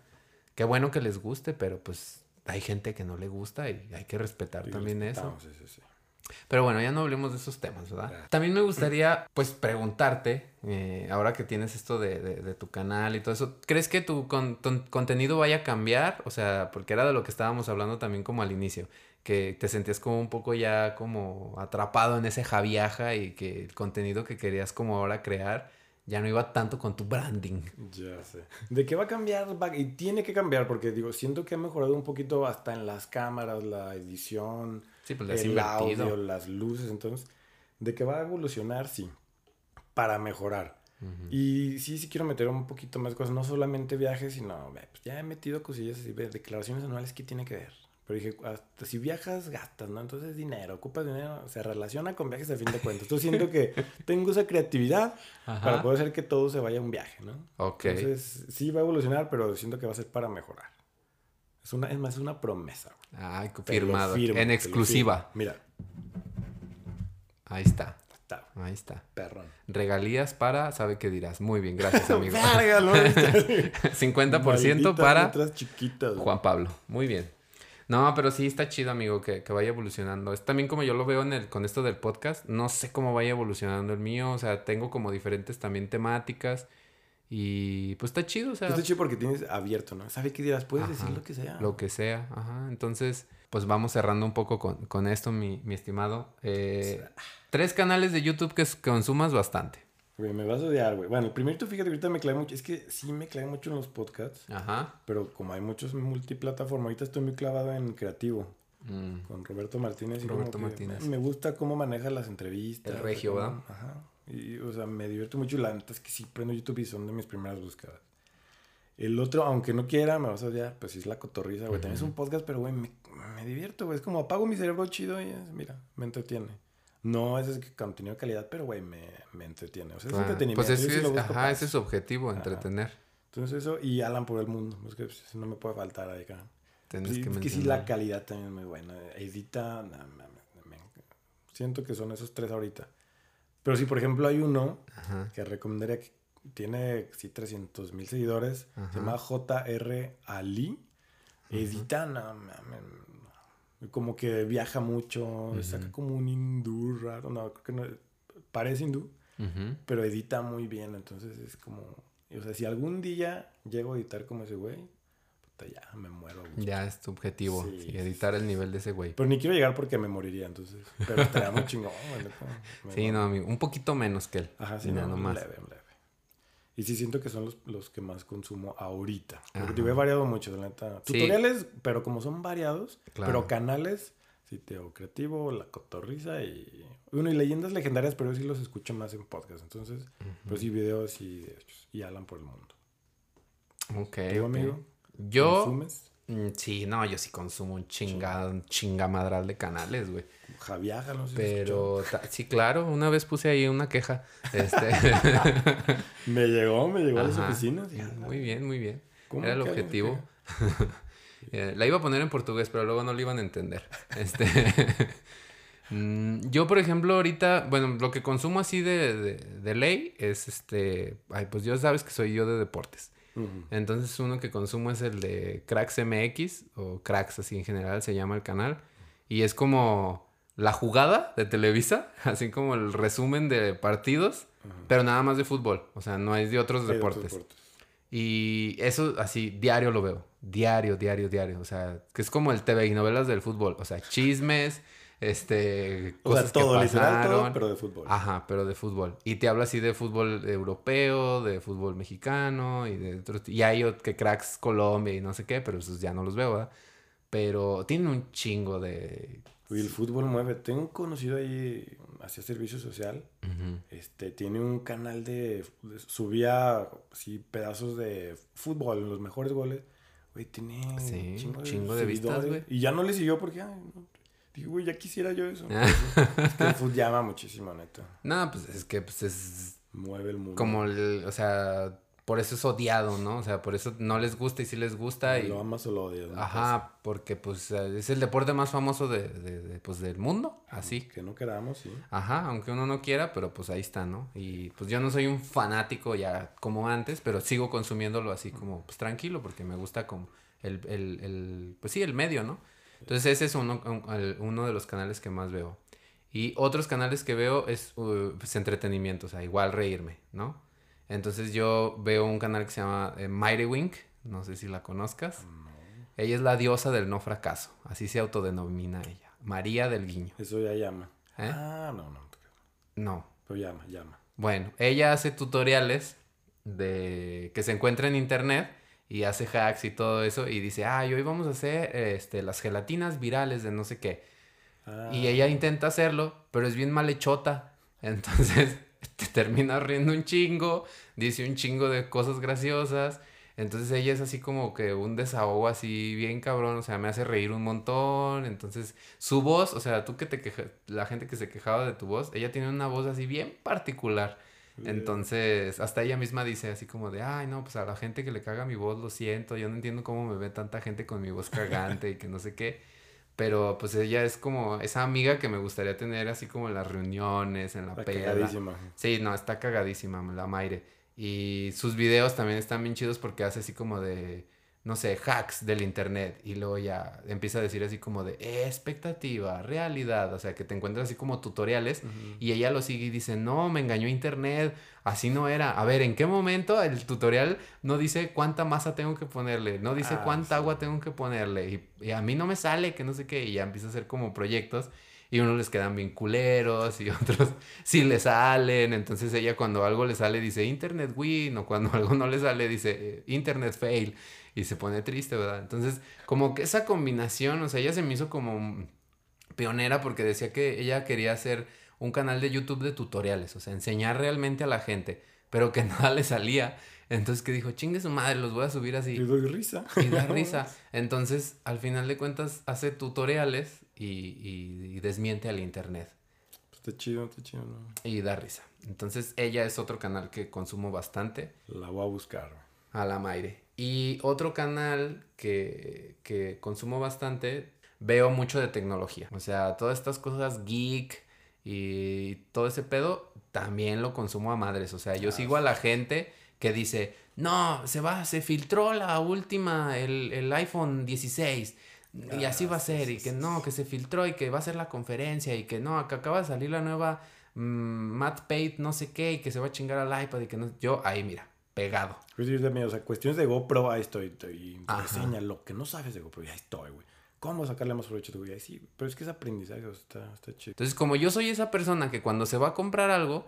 qué bueno que les guste, pero pues hay gente que no le gusta y hay que respetar Y también eso. sí, sí. Pero bueno, ya no hablemos de esos temas, ¿verdad? También me gustaría, pues, preguntarte, eh, ahora que tienes esto de, de- de tu canal y todo eso, ¿crees que tu, con- contenido vaya a cambiar? O sea, porque era de lo que estábamos hablando también como al inicio, que te sentías como un poco ya como atrapado en ese javiaja y que el contenido que querías como ahora crear ya no iba tanto con tu branding. Ya sé. ¿De qué va a cambiar? Va- Y tiene que cambiar porque, digo, siento que ha mejorado un poquito hasta en las cámaras, la edición, Sí, pues le has el invertido. audio, las luces. Entonces, de que va a evolucionar, sí. Para mejorar. Ujú. Y sí, sí quiero meter un poquito más cosas. No solamente viajes, sino, pues ya he metido cosillas así, declaraciones anuales, ¿qué tiene que ver? Pero dije, hasta si viajas, gastas, ¿no? Entonces dinero, ocupas dinero, se relaciona con viajes a fin de cuentas. Entonces siento que tengo esa creatividad Ajá. para poder hacer que todo se vaya a un viaje, ¿no? Ok. Entonces sí va a evolucionar, pero siento que va a ser para mejorar. Es, una, es más, es una promesa. güey. Ay, firmado. firmo, en exclusiva. Mira, Ahí está. está, Ahí está. perrón. Regalías para, sabe qué dirás. Muy bien, gracias, amigo. Verga, ¿no? 50% Malditas para chiquitas. Juan Pablo. Muy bien. No, pero sí está chido, amigo, que, que vaya evolucionando. Es también como yo lo veo en el, con esto del podcast. No sé cómo vaya evolucionando el mío. O sea, tengo como diferentes también temáticas. Y pues está chido, o sea. Está chido porque tienes abierto, ¿no? Sabe qué dirás, puedes Ajá. decir lo que sea. Lo que sea, ajá. Entonces, pues vamos cerrando un poco con, con esto, mi, mi estimado. Eh, tres canales de YouTube que consumas bastante. Güey, me vas a odiar, güey. Bueno, el primero, fíjate que ahorita me clavé mucho. Es que sí me clavé mucho en los podcasts. Ajá. Pero como hay muchos multiplataformas, ahorita estoy muy clavado en creativo. Mm, Con Roberto Martínez. y Roberto Martínez. Me gusta cómo maneja las entrevistas. El regio, ¿verdad? Ajá. Y, o sea, me divierto mucho. y La neta es que sí prendo YouTube y son de mis primeras búsquedas. El otro, aunque no quiera, me vas a odiar, pues sí es la cotorriza, güey. También es un podcast, pero, güey, me, me divierto, güey. Es como apago mi cerebro chido y es, mira, me entretiene. No es, es contenido de calidad, pero, güey, me, me entretiene. O sea, es entretenimiento. Pues es, yo sí es- ajá, ese es su objetivo, Ajá. entretener. Entonces eso, y Alan por el mundo. Es que pues, no me puede faltar ahí, que es que sí, la calidad también es muy buena. Edita, siento que son esos tres ahorita. Pero si, por ejemplo, hay uno Ajá. que recomendaría que tiene, sí, 300 mil seguidores, Ajá. se llama JR Ali. Edita, no, como que viaja mucho, saca como un hindú raro, no, creo que no, parece hindú, pero edita muy bien, entonces es como, o sea, si algún día llego a editar como ese güey, ya me muero. güey. Ya es tu objetivo, Sí, sí, sí, editar el nivel de ese güey. Pero ni quiero llegar porque me moriría, entonces. Pero estaría muy chingón, güey, Sí, no, amigo, un poquito menos que él. Ajá, sí, Mira, no, nomás. leve, leve. Y sí siento que son los, los que más consumo ahorita. Porque digo, he variado mucho, la neta. Sí. Tutoriales, pero como son variados, Claro. pero canales, sí, Teo Creativo, La Cotorriza y... Bueno, y leyendas legendarias, pero yo sí los escucho más en podcast. Entonces, pues sí, videos y. Y Alan por el mundo. Ok, ¿Tú, ok. amigo? Yo, ¿Consumes? mm, sí, no, yo sí consumo un chingado, un chingamadral de canales, güey. Javiaja, no sé Pero, sí, claro, una vez puse ahí una queja. Este. Me llegó, me llegó a las oficinas. y- muy bien, muy bien. ¿Cómo Era el objetivo. Eh, la iba a poner en portugués, pero luego no la iban a entender. Este, mm, yo, por ejemplo, ahorita, bueno, lo que consumo así de, de, de ley es este, ay, pues ya sabes que soy yo de deportes. Entonces uno que consumo es el de Cracks MX o Cracks así en general se llama el canal. Y es como la jugada de Televisa, así como el resumen de partidos, pero nada más de fútbol. O sea, no es de otros Hay otros deportes. deportes. Y eso así, diario lo veo. Diario, diario, diario. O sea, que es como el TV y novelas del fútbol. O sea, chismes, este, O sea, cosas todo, que literal, todo, pasaron. pero de fútbol. Ajá, pero de fútbol. Y te habla así de fútbol europeo, de fútbol mexicano y de otros. Y hay que cracks Colombia y no sé qué, pero esos ya no los veo, ¿verdad? Pero tienen un chingo de. Uy, el fútbol mueve. Tengo un conocido ahí, hacía servicio social. Ujú. Este, tiene un canal de, de- subía así pedazos de fútbol, los mejores goles. Güey, tiene Sí, un chingo de, chingo de vistas, seguidores. güey. Y ya no le siguió porque, ay, no. Digo, güey, ya quisiera yo eso. es que el fútbol llama muchísimo, neta. No, pues es que pues es Mueve el mundo. como el. O sea, por eso es odiado, ¿no? O sea, por eso no les gusta y sí les gusta. Y, Lo amas o lo odias. ¿no? Ajá, porque pues es el deporte más famoso de, de- de, pues, del mundo, así. Que no queramos, sí. Ajá, aunque uno no quiera, pero pues ahí está, ¿no? Y pues yo no soy un fanático ya como antes, pero sigo consumiéndolo así como pues tranquilo, porque me gusta como el, el, el pues sí, el medio, ¿no? Entonces ese es uno, uno de los canales que más veo. Y otros canales que veo es uh, pues, entretenimiento, o sea, igual reírme, ¿no? Entonces yo veo un canal que se llama eh, Mighty Wink, no sé si la conozcas. Ella es la diosa del no fracaso, así se autodenomina ella. María del Guiño. Eso ya llama. ¿Eh? Ah, no, no. No, Pero llama, llama. Bueno, ella hace tutoriales de que se encuentra en internet y hace hacks y todo eso y dice, ah, hoy vamos a hacer este, las gelatinas virales de no sé qué. Ah, Y ella intenta hacerlo, pero es bien malhechota. Entonces te termina riendo un chingo, dice un chingo de cosas graciosas. Entonces ella es así como que un desahogo así bien cabrón, o sea, me hace reír un montón. Entonces su voz, o sea, tú que te quejas, la gente que se quejaba de tu voz, ella tiene una voz así bien particular. Entonces, hasta ella misma dice así como de, ay, no, pues a la gente que le caga mi voz, lo siento, yo no entiendo cómo me ve tanta gente con mi voz cagante y que no sé qué. Pero pues ella es como esa amiga que me gustaría tener así como en las reuniones, en la Está peda. cagadísima. Sí, no, está cagadísima la Maire. Y sus videos también están bien chidos porque hace así como de no sé, hacks del internet y luego ya empieza a decir así como de expectativa, realidad, o sea, que te encuentras así como tutoriales y ella lo sigue y dice, no, me engañó internet, así no era. A ver, ¿en qué momento el tutorial no dice cuánta masa tengo que ponerle? No dice ah, cuánta agua tengo que ponerle y, a mí no me sale, que no sé qué, y ya empieza a hacer como proyectos y unos les quedan bien culeros y otros sí le salen. Entonces ella cuando algo le sale dice Internet win o cuando algo no le sale dice eh, Internet fail y se pone triste, ¿verdad? Entonces, como que esa combinación, o sea, ella se me hizo como pionera porque decía que ella quería hacer un canal de YouTube de tutoriales, o sea, enseñar realmente a la gente, pero que nada le salía. Entonces que dijo, chingue su madre, los voy a subir así. Y doy risa. Y da risa. Entonces, al final de cuentas, hace tutoriales y, desmiente al internet. Está chido, está chido, ¿no? Y da risa. Entonces, ella es otro canal que consumo bastante. La voy a buscar. A la Maire. Y otro canal que, que consumo bastante, veo mucho de tecnología. O sea, todas estas cosas geek y todo ese pedo, también lo consumo a madres. O sea, yo sigo a la gente que dice, no, se va, se filtró la última, el, el iPhone 16. y así va a ser, y que no, que se filtró y que va a ser la conferencia y que no, que acaba de salir la nueva mm, Matt Pate, no sé qué, y que se va a chingar al iPad y que no. Yo ahí, mira, pegado. Pues o sea, cuestiones de GoPro, ahí estoy, estoy enseña lo que no sabes de GoPro, ya estoy, güey. ¿Cómo sacarle más provecho a tu Sí, pero es que es aprendizaje, está, está chido. Entonces, como yo soy esa persona que cuando se va a comprar algo,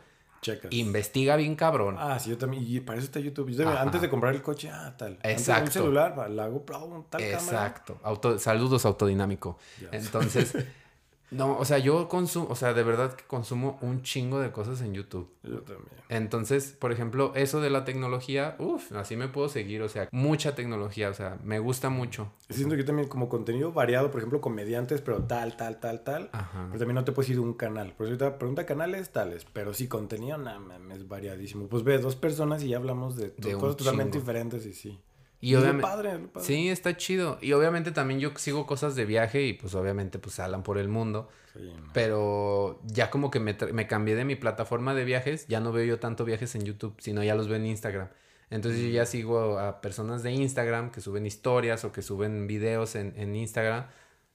investiga bien cabrón. Ah, sí, yo también. Y para eso está YouTube. antes de comprar el coche, ah, tal. Exacto. un celular, la GoPro, tal Exacto. Auto, saludos autodinámico. Entonces, No, o sea, yo consumo, o sea, de verdad que consumo un chingo de cosas en YouTube. Yo también. Entonces, por ejemplo, eso de la tecnología, uff, así me puedo seguir, o sea, mucha tecnología, o sea, me gusta mucho. Siento que también como contenido variado, por ejemplo, comediantes, pero tal, tal, tal, tal. Ajá. Pero también no te puedes ir un canal. Por eso ahorita pregunta canales tales, pero sí contenido, nada, es variadísimo. Pues ves dos personas y ya hablamos de, cosas totalmente diferentes y sí. Y obviamente, padre, Sí, está chido. Y obviamente también yo sigo cosas de viaje y pues obviamente pues hablan por el mundo. Pero ya como que me, me, cambié de mi plataforma de viajes, ya no veo yo tanto viajes en YouTube, sino ya los veo en Instagram. Entonces yo ya mm. sigo a personas de Instagram que suben historias o que suben videos en, en Instagram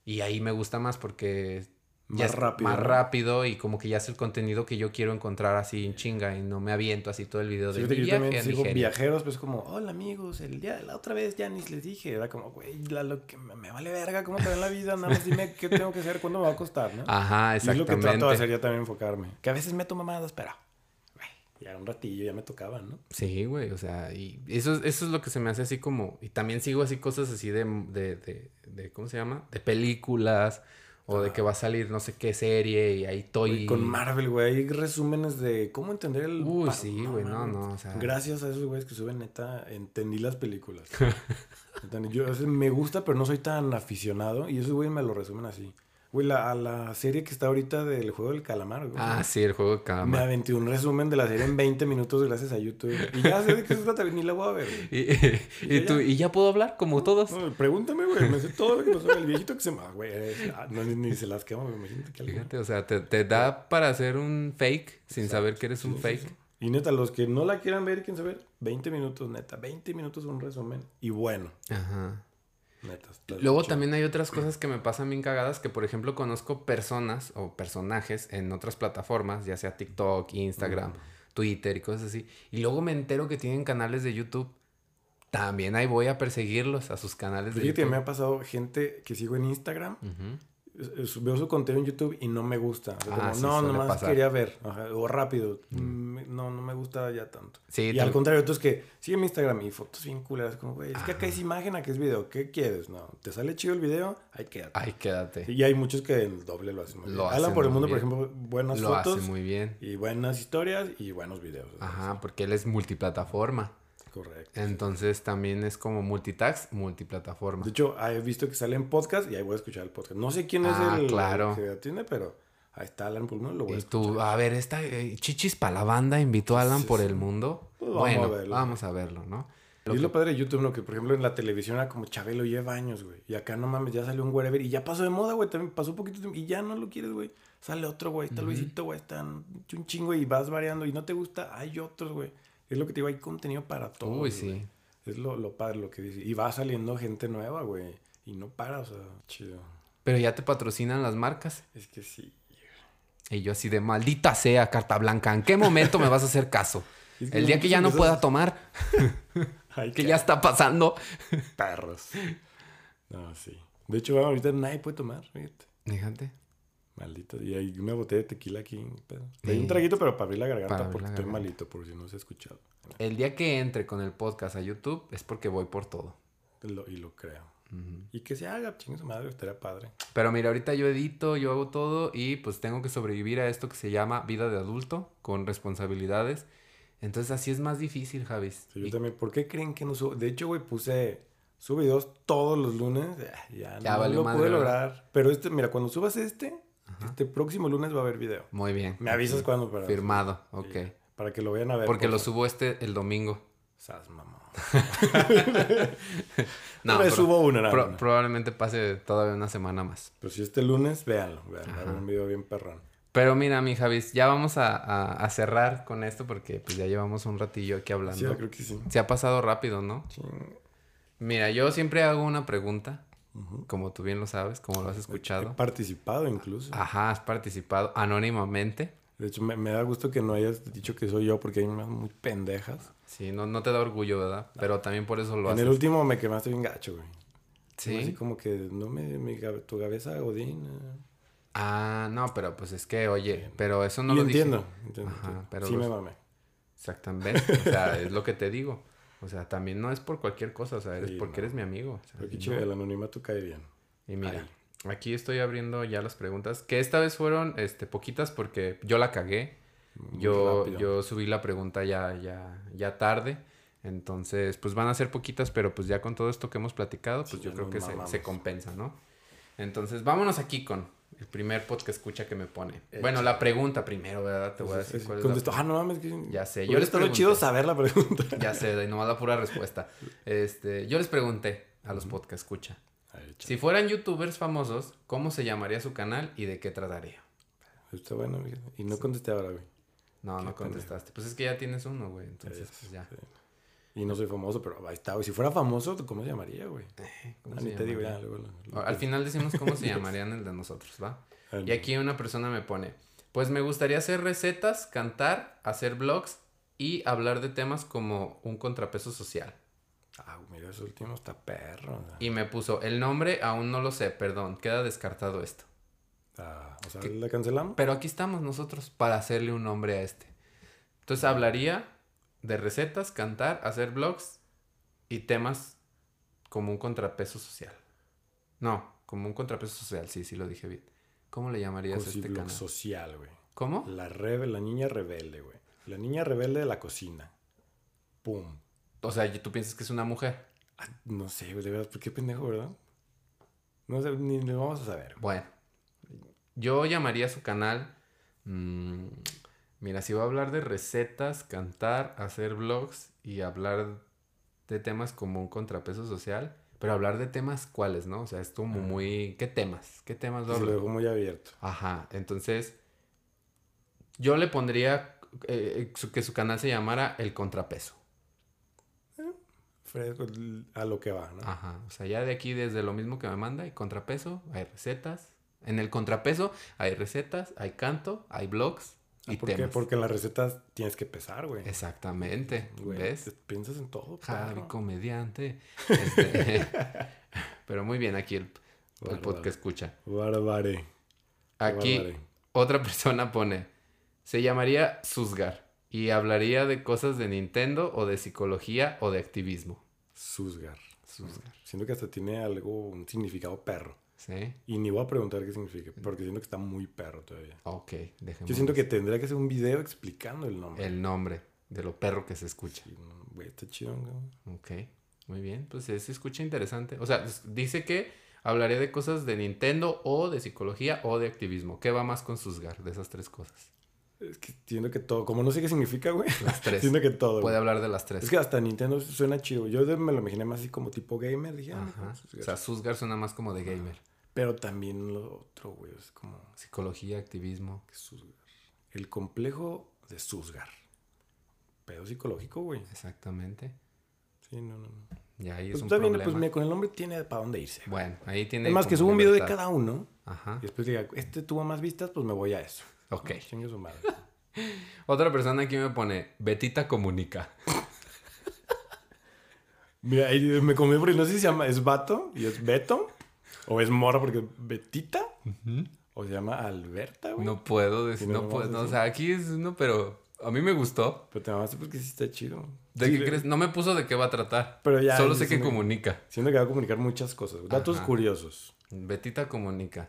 y ahí me gusta más porque más rápido. Más rápido y como que ya es el contenido que yo quiero encontrar así en chinga y no me aviento así todo el video de sí, yo también sigo viajeros, pues como, hola amigos, el día de la otra vez ya ni les dije, era como, güey, lo que me, vale verga, ¿cómo te en la vida? Nada más dime qué tengo que hacer, cuándo me va a costar, ¿no? Ajá, exactamente. Y es lo que trato de hacer ya también enfocarme. Que a veces meto mamadas, pero, güey, ya un ratillo ya me tocaba, ¿no? Sí, güey, o sea, y eso, eso es lo que se me hace así como, y también sigo así cosas así de, de, de, de ¿cómo se llama? De películas o de que va a salir no sé qué serie y ahí estoy. Con Marvel, güey. Hay resúmenes de cómo entender el. Uy, sí, güey, no, no, o sea. Gracias a esos güeyes que suben, neta, entendí las películas. Yo me gusta, pero no soy tan aficionado. Y esos güeyes me lo resumen así. Güey, la, a la serie que está ahorita del juego del calamar, güey. Ah, sí, el juego del calamar. Me aventé un resumen de la serie en 20 minutos gracias a YouTube. Y ya sé de qué se trata, ni la voy a ver. ¿Y, y, tú, ¿Y ya puedo hablar como todos? pregúntame, güey. Me sé todo lo que pasó. El viejito que se llama, güey. Ah, no, ni, se las quema, me imagino que Fíjate, o sea, te, te da para hacer un fake sin saber que eres un fake. Y neta, los que no la quieran ver, quieren saber, 20 minutos, neta. 20 minutos un resumen. Y bueno. Ajá. Luego también hay otras cosas que me pasan bien cagadas, que por ejemplo conozco personas o personajes en otras plataformas, ya sea TikTok, Instagram, Twitter y cosas así, y luego me entero que tienen canales de YouTube. También ahí voy a perseguirlos a sus canales de YouTube. que me ha pasado gente que sigo en Instagram veo su contenido en YouTube y no me gusta. Ah, no, nomás quería ver. o rápido. Mm. No, no me gusta ya tanto. y al contrario, tú es que sigue mi Instagram y fotos bien culeras. Como, güey, es que acá es imagen, acá es video. ¿Qué quieres? No, ¿te sale chido el video? Ahí quédate. Ahí quédate. Y hay muchos que el doble lo hacen muy bien. Hablan por el mundo, por ejemplo, buenas lo fotos. Hace muy bien. Y buenas historias y buenos videos. Ajá, porque él es multiplataforma. Correcto. Entonces también es como multitask, multiplataforma. De hecho, he visto que sale en podcast y ahí voy a escuchar el podcast. No sé quién es ah, el, claro. que tiene, pero ahí está Alan por lo voy a tú, a ver, esta eh, Chichis para la banda invitó a Alan por el mundo. Pues bueno, vamos a verlo. Vamos a verlo, ¿no? y es lo padre de YouTube, ¿no? Que por ejemplo en la televisión era como Chabelo lleva años, güey. Y acá no mames, ya salió un wherever y ya pasó de moda, güey. También pasó un poquito y ya no lo quieres, güey. Sale otro, güey. Está Luisito, güey. Está un chingo y vas variando y no te gusta, hay otros, güey. Es lo que te digo, hay contenido para todo. Uy, sí. Es lo, lo padre lo que dice. Y va saliendo gente nueva, güey. Y no para, o sea, chido. Pero ya te patrocinan las marcas. Es que sí. Y yo así de maldita sea, carta blanca, ¿en qué momento me vas a hacer caso? Es que El día que ya no pueda tomar, Ay, que ya está pasando. perros. No, sí. De hecho, ahorita nadie puede tomar, fíjate. Fíjate. Maldito. Y hay una botella de tequila aquí. Pero... Hay Sí. un traguito, pero para abrir la garganta abrir porque la estoy garganta. malito, por si no se ha escuchado. El día que entre con el podcast a YouTube es porque voy por todo. Lo- y lo creo. Y que se haga, chingue su madre, estaría padre. Pero mira, ahorita yo edito, yo hago todo y pues tengo que sobrevivir a esto que se llama vida de adulto con responsabilidades. Entonces así es más difícil, Javis. Sí, yo Y- también. ¿Por qué creen que no subo? De hecho, güey, puse. Subo videos todos los lunes. ah, Ya, Ya no valió lo madre, pude ¿verdad? lograr. Pero este, mira, cuando subas este, este próximo lunes va a haber video. Muy bien. Me avisas cuando para. Firmado, Sí, ok. Para que lo vayan a ver. Porque por lo subo este el domingo. Sas, mamá. No, me subo una, nada Pro- probablemente pase todavía una semana más. Pero si este lunes, véanlo. Véanlo. Un video bien perrón. Pero mira, mi Javis, ya vamos a, a- a cerrar con esto porque pues ya llevamos un ratillo aquí hablando. Sí, creo que sí. Se ha pasado rápido, ¿no? Ching. Mira, yo siempre hago una pregunta, Como tú bien lo sabes, como lo has He escuchado. participado incluso. Ajá, has participado anónimamente. De hecho, me, me da gusto que no hayas dicho que soy yo porque hay unas muy pendejas. Sí, no, no te da orgullo, ¿verdad? Pero también por eso lo en haces. el último me quemaste bien gacho, güey. Sí. Así como que no me, mi tu cabeza Godín. eh. Ah, no, pero pues es que, oye, pero eso no y lo dije. entiendo, entiendo, Ajá, entiendo. pero sí los- me mamé. Exactamente. O sea, es lo que te digo. O sea, también no es por cualquier cosa, o sea, eres Sí, porque no. eres mi amigo. o sea, Pero qué no. chido, el anonimato cae bien. Y mira, Ahí. aquí estoy abriendo ya las preguntas, que esta vez fueron este, poquitas porque yo la cagué. Muy Yo, rápido. yo subí la pregunta ya, ya, ya tarde. Entonces, pues van a ser poquitas, pero pues ya con todo esto que hemos platicado, pues Sí, yo creo que se, se compensa, ¿no? Entonces, vámonos aquí con el primer podcast escucha que me pone. Bueno, la pregunta primero, ¿verdad? Te voy a decir sí, cuál es la ah, no mames. Que... Ya sé, yo les pregunté. chido saber la pregunta. Ya sé, y nomás la pura respuesta. Este, yo les pregunté a los podcast escucha. Si fueran youtubers famosos, ¿cómo se llamaría su canal y de qué trataría? Está bueno, fíjate. Y no contesté ahora, güey. No, no contestaste. Pues es que ya tienes uno, güey. Entonces, pues ya. sí. Y no soy famoso, pero ahí está, güey. Si fuera famoso, ¿cómo se llamaría, güey? ¿Cómo Ah, se ni te digo ya, luego. Al final decimos cómo se llamarían el de nosotros, ¿va? Ah, Y aquí una persona me pone, pues me gustaría hacer recetas, cantar, hacer vlogs y hablar de temas como un contrapeso social. Ah, mira, ese último está perro. Y me puso, el nombre aún no lo sé, perdón, queda descartado esto. Ah, o sea, ¿la cancelamos? Pero aquí estamos nosotros para hacerle un nombre a este. Entonces hablaría de recetas, cantar, hacer vlogs y temas como un contrapeso social. No, como un contrapeso social, sí, sí lo dije bien. ¿Cómo le llamarías a este canal? social, güey. ¿Cómo? La, rebe- la niña rebelde, güey. La niña rebelde de la cocina. Pum. O sea, ¿y ¿tú piensas que es una mujer? Ah, no sé, güey, de verdad, ¿por qué pendejo, verdad? No sé, ni lo vamos a saber. Bueno, yo llamaría a su canal. mm, mira, si va a hablar de recetas, cantar, hacer vlogs y hablar de temas como un contrapeso social, pero hablar de temas cuáles, ¿no? O sea, es como muy. ¿Qué temas? ¿Qué temas lo dejó muy abierto. Ajá, entonces. Yo le pondría eh, su- que su canal se llamara El Contrapeso. L- a lo que va, ¿no? Ajá, o sea, ya de aquí desde lo mismo que me manda, hay contrapeso, hay recetas. En el contrapeso hay recetas, hay canto, hay blogs Ah, y ¿Por qué? Porque en las recetas tienes que pesar, güey. Exactamente, Güey, ¿ves? Piensas en todo, Javi, comediante. Este, Pero muy bien, aquí el, el podcast escucha. Bárbare. Aquí Bárbare. otra persona pone, se llamaría Susgar y hablaría de cosas de Nintendo o de psicología o de activismo. Susgar. Susgar. Siento que hasta tiene algo, un significado perro. ¿Sí? Y ni voy a preguntar qué significa, porque siento que está muy perro todavía. Ok, dejemos Yo siento que tendría que hacer un video explicando el nombre. el nombre de lo perro que se escucha. Sí, Güey, está chido, güey. Ok, muy bien, pues se escucha interesante. O sea, dice que hablaría de cosas de Nintendo o de psicología o de activismo. ¿Qué va más con Susgar de esas tres cosas? Es que siento que todo, como no sé qué significa, güey. Las tres. siento que todo. Puede güey. hablar de las tres. Es que hasta Nintendo suena chido. Yo me lo imaginé más así como tipo gamer. Dije, ah, Ajá. Susgar. O sea, Susgar suena más como de gamer. Pero también lo otro, güey, es como Psicología, activismo. Susgar. El complejo de Susgar. Pedo psicológico, güey. Exactamente. Sí, no, no, no. Ya ahí es Pues un está bien, problema. pues mira, con el nombre tiene para dónde irse. Bueno, ahí tiene. Es más, que suba un video de cada uno Ajá. y después diga, este tuvo más vistas, pues me voy a eso. Ok. Chingue su madre. Otra persona aquí me pone, Betita comunica. Mira, ahí me comí porque no sé si se llama, es Vato y es Beto, o es Morra porque es Betita, o se llama Alberta, güey. No puedo decir, no, puedo, no, o sea, aquí es uno, pero a mí me gustó. Pero te mamaste porque sí está chido. ¿De Sí, qué le- crees? No me puso de qué va a tratar. Pero ya, Solo sé que comunica. Siento que va a comunicar muchas cosas. Datos Ajá. curiosos. Betita comunica.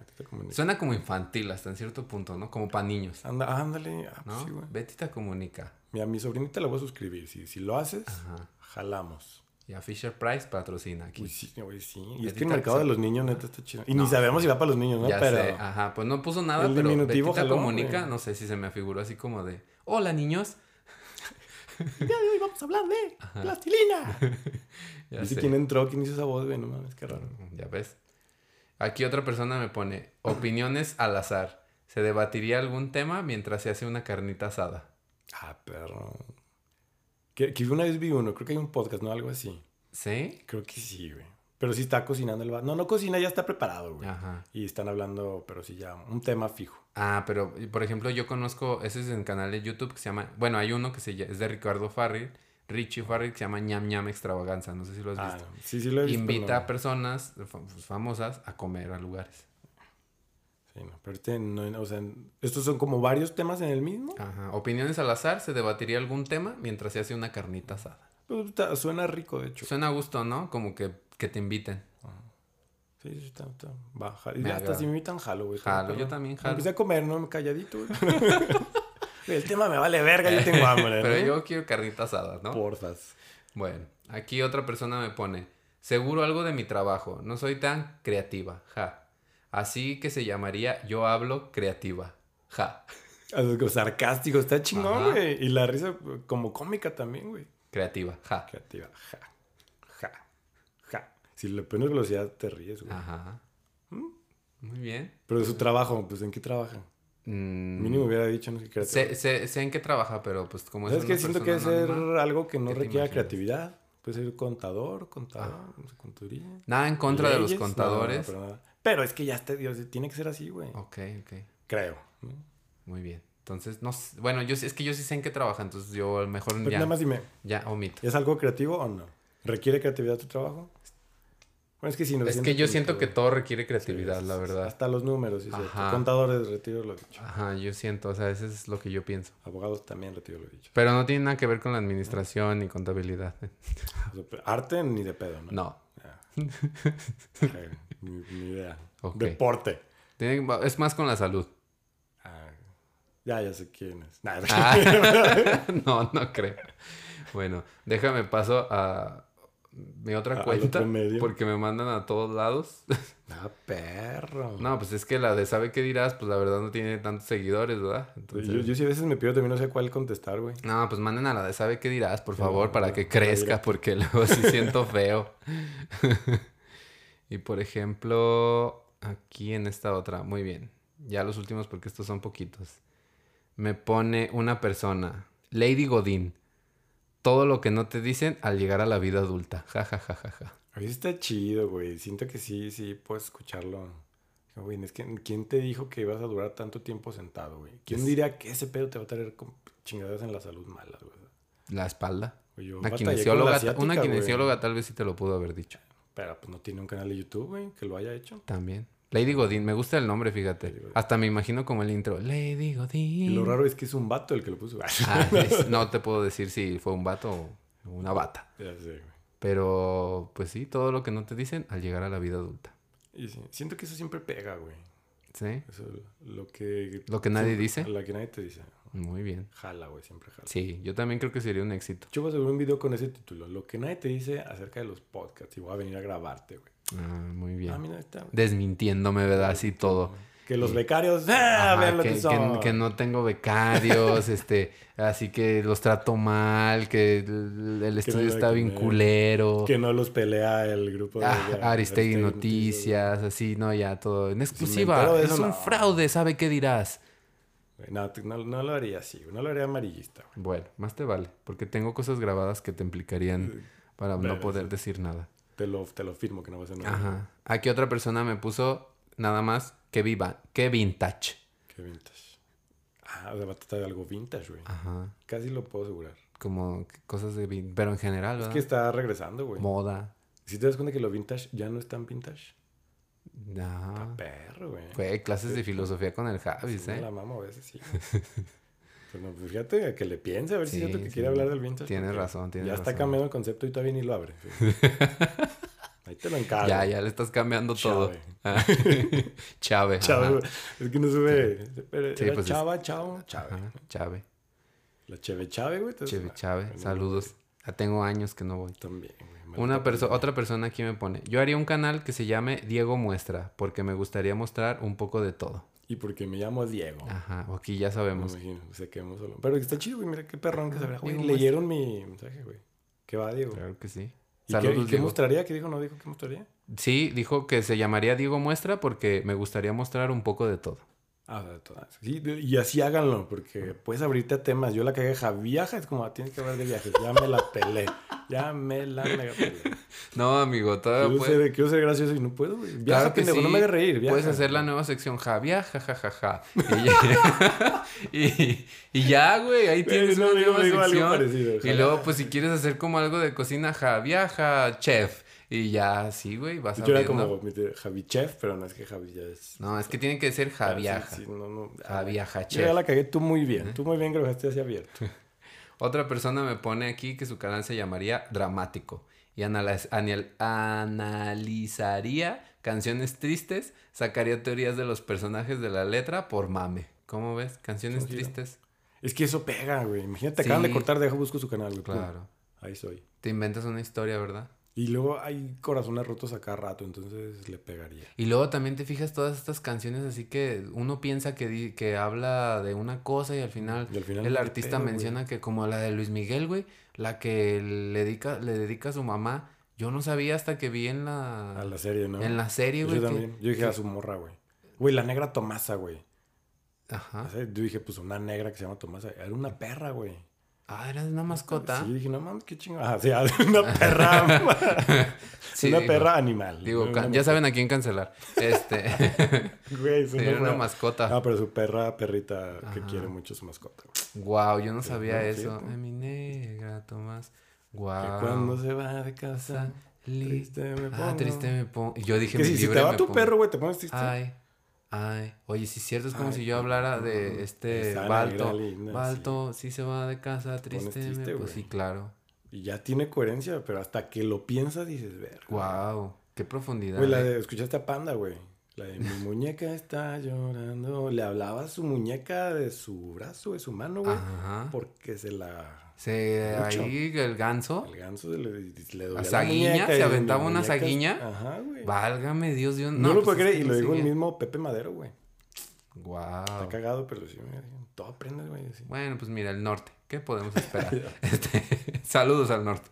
Suena como infantil hasta en cierto punto, ¿no? Como para niños, Anda, ándale. Ah, pues ¿no? sí, güey. Betita comunica. Mira, mi sobrinita la voy a suscribir. Si, si lo haces, Ajá. jalamos. Y a Fisher Price patrocina aquí. Uy, sí, güey, sí. Y es que el mercado se- de los niños, neta, está chido. Y No. ni sabemos si va para los niños, ¿no? ya Pero sé, ajá, pues no puso nada, El pero Betita jaló, comunica, güey. no sé si se me figuró así como de, hola niños. el día de hoy vamos a hablar de plastilina. Ya Dice sé. quién entró, quién hizo esa voz, güey. No mames, qué raro. Ya ves. Aquí otra persona me pone opiniones al azar. ¿Se debatiría algún tema mientras se hace una carnita asada? Ah, perro. Que, que una vez vi uno, creo que hay un podcast, ¿no? Algo así. ¿Sí? Creo que sí, güey. Pero sí está cocinando el No, no cocina, ya está preparado, güey. Ajá. Y están hablando, pero sí ya, un tema fijo. Ah, pero por ejemplo yo conozco, ese es en canal de YouTube que se llama, bueno, hay uno que se llama, es de Ricardo Farril, Richie Farril, que se llama ñam ñam extravaganza, no sé si lo has Ah, visto. sí, sí lo he visto. Invita a personas pues, famosas a comer a lugares. no. Sí, no, pero este no, o sea, estos son como varios temas en el mismo. Ajá. Opiniones al azar, ¿se debatiría algún tema mientras se hace una carnita asada? Pues, está- suena rico, de hecho. Suena a gusto, ¿no? Como que, que te inviten. Sí, sí, está, está. Va, y hasta si me invitan, jalo, güey. Jalo, yo también jalo. sea a comer, no calladito, güey. El tema me vale verga, yo tengo hambre, Pero ¿no? yo quiero carnita asada, ¿no? Porfas. Bueno, aquí otra persona me pone, seguro algo de mi trabajo, no soy tan creativa, ja. Así que se llamaría yo hablo creativa, ja. Algo sarcástico, está chingón, güey. Y la risa como cómica también, güey. Creativa, ja. Creativa. Ja. Ja. Ja. Si le pones velocidad, te ríes, güey. Ajá. ¿Mm? Muy bien. Pero de su trabajo, pues ¿en qué trabaja? Mm, Mínimo hubiera dicho, no sé, creativo. sé, sé- sé en qué trabaja, pero pues como ¿Sabes es qué? una Siento que debe persona ser algo que no ¿qué requiera creatividad. Puede ser contador, contador, sé, contaduría. Nada en contra de los no, contadores. pero, es que ya está, Dios, tiene que ser así, güey. Ok, ok. Creo. ¿no? Muy bien. Entonces, no sé- bueno, yo sí- es que yo sí sé en qué trabaja, entonces yo a lo mejor Pero ya, nada más dime, ya omito. ¿es algo creativo o no? ¿Requiere creatividad tu trabajo? Bueno, es que sí, no Es que yo siento que todo requiere creatividad, Sí, la verdad. Hasta los números. Ajá. Contadores, retiro lo dicho. Ajá, yo siento, o sea, eso es lo que yo pienso. Abogados también, retiro lo dicho. Pero no tiene nada que ver con la administración ni contabilidad. Arte ni de pedo, ¿no? No. Ni, ni idea. Deporte. Tiene- es más con la salud. Ah, ya, ya sé quién es. Nah, Ah. no, no creo. Bueno, déjame paso a mi otra cuenta porque me mandan a todos lados. ah, perro. no, pues es que la de sabe qué dirás, pues la verdad no tiene tantos seguidores, ¿verdad? Entonces, yo, yo sí a veces me pido también no sé cuál contestar, güey. No, pues manden a la de sabe qué dirás, por favor, no, para no, que crezca, porque luego sí siento feo. y por ejemplo, aquí en esta otra, muy bien. Ya los últimos porque estos son poquitos. Me pone una persona, Lady Godín. Todo lo que no te dicen al llegar a la vida adulta. Ja, ja, ja, ja, ja. A veces está chido, güey. Siento que sí, sí, puedes escucharlo. Güey, es que ¿quién te dijo que ibas a durar tanto tiempo sentado, güey? ¿Quién Es- diría que ese pedo te va a traer con chingaderas en la salud malas, güey? La espalda. Güey, yo Una la kinesióloga, asiática, una güey. kinesióloga tal vez sí te lo pudo haber dicho. Pero pues no tiene un canal de YouTube, güey, que lo haya hecho. También. Lady Godín, me gusta el nombre, fíjate. Hasta me imagino como el intro. Lady Godín. Y lo raro es que es un vato el que lo puso. Ah, es- no te puedo decir si fue un vato o una bata. ya sé, güey. Pero, pues sí, todo lo que no te dicen al llegar a la vida adulta. Y sí, siento que eso siempre pega, güey. ¿Sí? Eso, lo que... Lo que nadie dice. Lo que nadie te dice. Muy bien. Jala, güey, siempre jala. Sí, yo también creo que sería un éxito. Yo voy a hacer un video con ese título. Lo que nadie te dice acerca de los podcasts. Y voy a venir a grabarte, güey. Ah, muy bien. Ah, mira, está. güey. Desmintiéndome, ¿verdad? Así todo. Que los becarios, ¡ah! Ajá, vean lo que, que, son. que- que no tengo becarios, este, así que los trato mal, que el, el estudio no está de bien comer, culero. Que no los pelea el grupo de... Ah, de Aristegui Aristegui Noticias, así, no, ya todo. En exclusiva, entero de es eso, un no. fraude, ¿sabe qué dirás? No, no, no lo haría así. No lo haría amarillista, güey. Bueno, más te vale, porque tengo cosas grabadas que te implicarían para no poder sí. decir nada. Te lo, te lo firmo que no va a ser nada. Ajá. Aquí otra persona me puso nada más que viva, que vintage. Qué vintage. Ah, o sea, va a tratar de algo vintage, güey. Ajá. Casi lo puedo asegurar. Como que cosas de vin- pero en general, Es ¿verdad? que está regresando, güey. Moda. Si te das cuenta que lo vintage ya no es tan vintage. Ajá. Está perro, güey. Fue clases de filosofía con el Javis, Sí, ¿eh? la mamo a veces, sí. Pero no, pues fíjate, a que le piense, a ver si Sí, es cierto que sí. quiere hablar del vintage. Tienes razón, tienes Ya está razón. cambiando el concepto y todavía ni lo abre. Ahí te lo encargo. Ya, ya le estás cambiando todo. Ah. Chave. Chave, güey. Es que no sube. Sí, era pues es- chava, chao, chave. Ajá, Chave. La cheve chave, güey. Cheve, ah, chave. bueno, Saludos. Ya tengo años que no voy. También, güey. Una pandemia. otra persona aquí me pone. Yo haría un canal que se llame Diego Muestra, porque me gustaría mostrar un poco de todo. Y porque me llamo Diego. Ajá, aquí ya Me sabemos. imagino, se quedamos solo. Pero está chido, güey. Mira qué perrón que se verá. Güey, Diego leyeron mi mensaje, güey. ¿Qué va, Diego? Claro que sí. ¿Y qué, y qué Diego. mostraría? ¿Qué dijo? ¿No dijo qué mostraría? Sí, dijo que se llamaría Diego Muestra porque me gustaría mostrar un poco de todo. Ah, de todas. Sí, y así háganlo, porque puedes abrirte a temas. Yo la cagué, viaja, es como, ah, tienes que hablar de viajes. Ya me la pelé. Ya me la mega pelé. No, amigo, todavía Quiero puedes... ser, quiero ser gracioso y no puedo. Viaja, Claro que pendejo, sí. no me hagas reír. Viaja. Puedes hacer la nueva sección Javia, jajajaja. Y, ya- y, y ya, güey, ahí tienes no, una nueva algo sección. Y luego, pues, si quieres hacer como algo de cocina, ja, chef. Y ya, sí, güey, vas a Yo era como pero no es que Javi ya es. No, es que tiene que ser Ah, sí, sí, no, Yo ya la cagué tú muy bien. Tú muy bien que lo dejaste así abierto. Otra persona me pone aquí que su canal se llamaría Dramático y analiz- anal- analizaría canciones tristes, sacaría teorías de los personajes de la letra por mame. ¿Cómo ves? Canciones tristes. Es que eso pega, güey. Imagínate, te acaban de Sí. cortar, deja busco su canal, güey. pum. Claro. Ahí soy. Te inventas una historia, ¿verdad? Y luego hay corazones rotos a cada rato, entonces le pegaría. Y luego también te fijas todas estas canciones así que uno piensa que, di- que habla de una cosa y al final, Y al final el artista pedo, menciona que como la de Luis Miguel, güey, la que le dedica, le dedica a su mamá, yo no sabía hasta que vi en la, A la serie, ¿no? en la serie, Yo güey. que- también. Yo dije que- a su morra, güey. Güey, la negra Tomasa, güey. Ajá. Yo dije, pues una negra que se llama Tomasa. Era una perra, güey. Ah, era una mascota. Sí, dije, no mames, qué chingón. Ah, sí, una perra. Sí, una digo, perra animal. Digo, ya saben a quién cancelar. Este. Güey, sí, no era una mascota. Ah, pero su perra, perrita, que Ajá. quiere mucho su mascota. Wow, yo no sabía no, eso. Ay, mi negra, Tomás. Que Wow. cuando se va de casa, triste me pongo. Ah, triste me pongo. Y Yo dije, Que mi si, si libre te va me tu pongo. perro, güey, te pones triste. Ay, ay. Oye, sí es cierto, es como Ay, si yo hablara de este Balto. Balto, si se va de casa, triste. Pues sí, claro. Y ya tiene coherencia, pero hasta que lo piensas dices, ver. Wow, qué profundidad. Güey, la eh. de, escuchaste a Panda, güey. La de mi muñeca está llorando. Le hablaba a su muñeca de su brazo, de su mano, güey. Ajá. Porque se la. Se, Mucho. ahí el ganso. El ganso le, le dolía la saguiña? muñeca ¿Se aventaba una saguiña? Ajá, güey. Válgame Dios, Dios. No, lo pues puedo creer. Y no lo dijo el mismo Pepe Madero, güey. Wow. Está cagado, pero sí, mira, todo aprende, güey. sí. Bueno, pues mira, el norte. ¿Qué podemos esperar? Este, saludos al norte.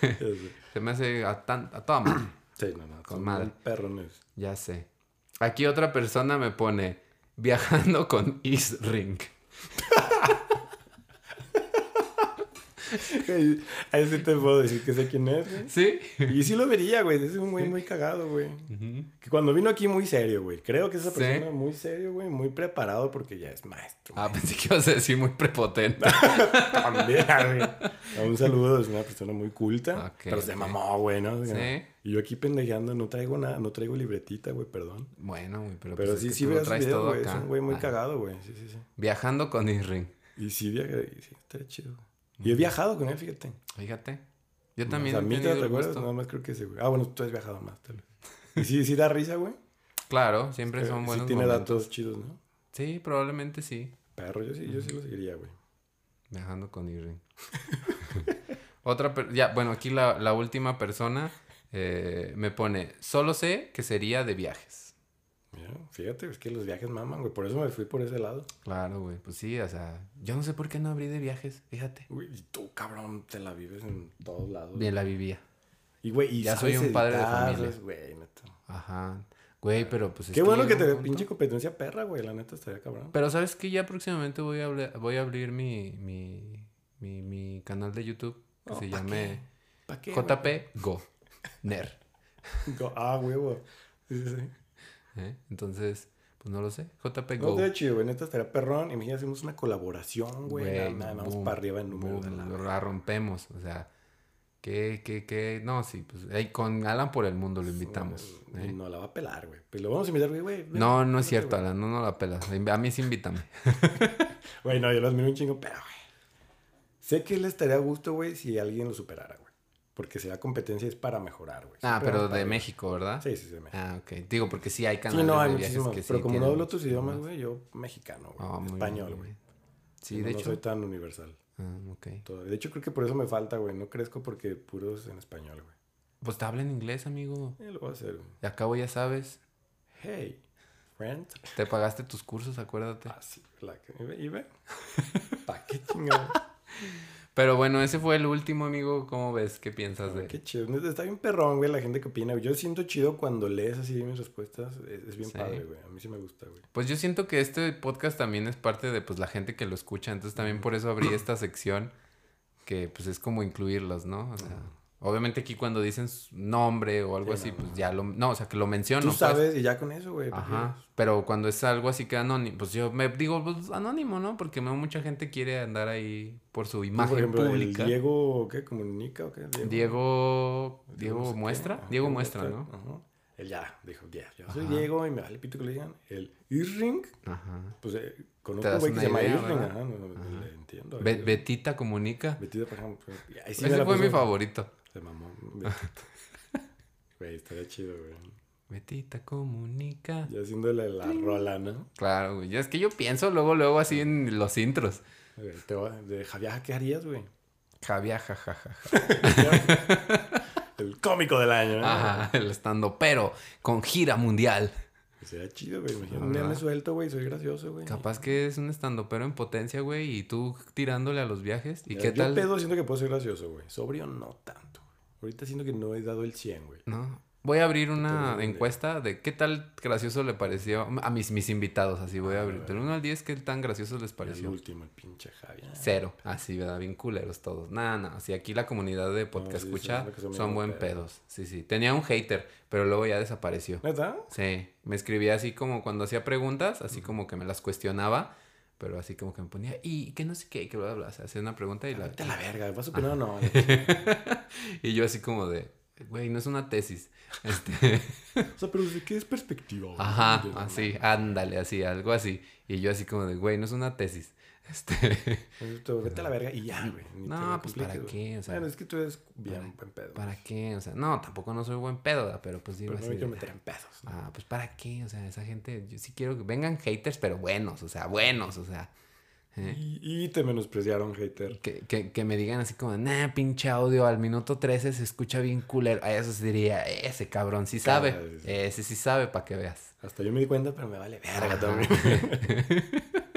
Se me hace a, tan- a toda madre. Sí, no, no. Con madre. perrones. Ya sé. Aquí otra persona me pone viajando con Isring. Güey, Ahí sí te puedo decir que sé quién es, güey. ¿Sí? Y sí lo vería, güey. Es un güey muy cagado, güey. Que cuando vino aquí muy serio, güey. Creo que esa Sí. persona muy serio, güey. Muy preparado porque ya es maestro. Ah, pensé que ibas a decir muy prepotente. También, güey. Un saludo, es una persona muy culta. Ok, pero se ok. mamó, güey, ¿no? Sí. Y yo aquí pendejeando, no traigo nada, no traigo libretita, güey, perdón. Bueno, güey, pero, Pero pues sí, sí veo todo güey. Es un güey muy Ah, cagado, güey. Sí, sí, sí. Viajando con Isring. Y sí, viaje, y sí, está chido. Y he viajado con él, fíjate. Fíjate. Yo también O he sea, a mí te acuerdas, nada más creo que ese, güey. Ah, bueno, tú has viajado más, tal vez. Y sí, sí da risa, güey. Claro, siempre Eh, son sí buenos tiene momentos. datos chidos, ¿no? Sí, probablemente sí. Perro, yo sí, yo sí lo seguiría, güey. Viajando con Irving. Otra, per- ya, bueno, aquí la, la última persona eh, me pone, solo sé que sería de viajes. Mira, fíjate, es que los viajes maman, güey. Por eso me fui por ese lado. Claro, güey, pues sí, o sea, yo no sé por qué no abrí de viajes, fíjate. Güey, y tú, cabrón, te la vives en todos lados. Bien la vivía. Y, güey, y Ya soy un padre de familia. Güey, neta. Ajá. Güey, pero pues es Qué bueno que te pinche competencia perra, güey. La neta estaría cabrón. Pero sabes que ya próximamente voy a, voy a abrir mi, mi, mi, mi canal de YouTube que Oh, se ¿pa' llame... JP Go. Ner. Go- Ah, huevo. Sí, sí, sí. ¿Eh? Entonces, pues no lo sé. JP No, Go. estaría chido, güey. Neta estaría perrón. Imagínate, hacemos una colaboración, güey. Nada, nada, vamos boom, para arriba en número de boom, la... La rompemos. O sea, que, que, que. No, sí, pues ahí con Alan por el mundo lo invitamos. ¿eh? No la va a pelar, güey. Pero lo vamos a invitar, güey, güey. No, no es cierto, güey. Alan, no, no la pelas. A mí sí invítame. Güey, no, yo los miro un chingo, pero, güey. Sé que le estaría a gusto, güey, si alguien lo superara, güey. Porque si la competencia es para mejorar, güey. Ah, Siempre pero de. México, ¿verdad? Sí, sí, sí, de México. Ah, ok. Digo, porque sí hay canales Sí, no, hay de viajes sí pero como no hablo otros idiomas, güey, yo mexicano, güey. Ah, español, güey. Sí, no, de no hecho. soy tan universal. Ah, ok. Todo. De hecho, creo que por eso me falta, güey. No crezco porque puros en español, güey. Pues te habla en inglés, amigo. Eh, lo voy a hacer, güey. Y acabo ya sabes. Hey, friend. Te pagaste tus cursos, acuérdate. Ah, sí, la que... ¿Y ve? ¿Para qué chingado? Pero bueno, ese fue el último, amigo. ¿Cómo ves? ¿Qué piensas de...? Qué chido. Está bien perrón, güey, la gente que opina. Yo siento chido cuando lees así mis respuestas. Es, es bien Sí. padre, güey. A mí sí me gusta, güey. Pues yo siento que este podcast también es parte de pues la gente que lo escucha, entonces también por eso abrí esta sección que pues es como incluirlos, ¿no? O sea, obviamente aquí cuando dicen su nombre o algo Sí, así, no, pues no. ya lo no, o sea, que lo menciono, Tú pues. sabes y ya con eso, güey. pero cuando es algo así que anónimo, pues yo me digo pues anónimo, ¿no? Porque mucha gente quiere andar ahí por su imagen por ejemplo, el pública. Diego, ¿qué? ¿Comunica o qué? Diego Diego sé muestra, Ajá, Diego muestra, ¿no? Ajá. Él ya dijo, ya, yo soy. Diego y me vale pito que le digan. El Irring, Ajá. pues eh, conozco un güey que se llama Irring, ajá, no, no, le entiendo. Betita comunica. Betita, por ejemplo. pues, sí Ese fue mi favorito. Se mamó. Güey, estaría chido, güey. Betita comunica. Ya haciéndole la rola, ¿no? Claro, güey. Ya es que yo pienso luego, luego así en los intros. Güey, te va- De Javier, ¿qué harías, güey? Javier, jajaja. El cómico del año, ¿no? Ajá, el estando, pero con gira mundial. Sería chido, güey. Imagínate, un día me suelto, güey. Soy gracioso, güey. Capaz que es un estando, pero en potencia, güey, y tú tirándole a los viajes. ¿Y Ya, qué yo tal? pedo siento que puedo ser gracioso, güey. Sobrio no tanto. Ahorita siento que no he dado el 100, güey. No. Voy a abrir una encuesta de qué tal gracioso le pareció a mis, mis invitados. Así voy a Ah, abrir. Del 1 al 10, ¿qué tan gracioso les El pareció? último, el pinche Javier. Cero. Así, ¿verdad? Bien culeros todos. Nada, nada. Así aquí la comunidad de podcast sí, escucha son buen pedos. pedos. Sí, sí. Tenía un hater, pero luego ya desapareció. ¿Neta? Sí. Me escribía así como cuando hacía preguntas, así como que me las cuestionaba, pero así como que me ponía, y que no sé qué, que bla, bla. O sea, hacía una pregunta y la... Vete a la verga. ¿Vas a opinar no? y yo así como de, güey, no es una tesis. Este... O sea, pero ¿de qué es perspectiva? Ajá, así, ándale, así, algo así. Y yo así como de, güey, no es una tesis. Este... tú Vete a la verga y ya, güey. No, pues, ¿para qué? O sea, bueno, es que tú eres bien para- buen pedo. ¿Para qué? O sea, no, tampoco no soy buen pedo, ¿verdad? pero pues digo Pero no así. me quiero meter en pedos. ¿no? Ah, pues ¿para qué? O sea, esa gente, yo sí quiero que vengan haters, pero buenos, o sea, buenos, o sea. ¿eh? Y, y te menospreciaron, hater. Que, que, que me digan así como, nah, pinche audio, al minuto 13 se escucha bien culero. A eso se diría, ese cabrón sí sabe. Claro, sí. Ese sí sabe para que veas. Hasta yo me di cuenta, pero me vale verga también.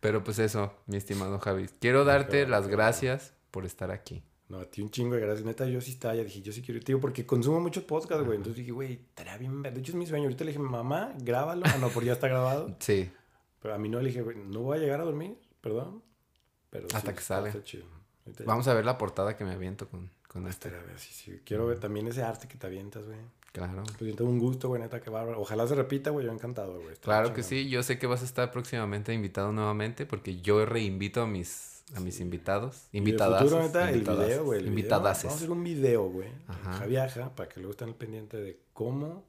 Pero pues eso, mi estimado Javi. Quiero darte las gracias por estar aquí. No, a ti un chingo de gracias. Neta, yo sí estaba, ya dije, yo sí quiero ir, tío, porque consumo muchos podcasts, güey. Entonces dije, güey, estaría bien ver. De hecho, es mi sueño. Ahorita le dije, mamá, grábalo. Ah, no, porque ya está grabado. Sí, Pero a mí no le dije, güey, no voy a llegar a dormir, perdón. Pero Hasta sí, que sale. está chido. Ahorita- vamos a ver la portada que me aviento con, con este. Sí, sí. Quiero ver también ese arte que te avientas, güey. Claro. Pues yo tengo un gusto, güey, neta, que bárbaro. Ojalá se repita, güey, yo encantado, güey. Claro que sí, yo sé que vas a estar próximamente invitado nuevamente porque yo reinvito a mis, a mis invitados. Invitadas. futuro, neta, el video, güey. el video. Invitadases. Vamos a hacer un video, güey. Ajá. Javiaja, para que luego estén al pendiente de cómo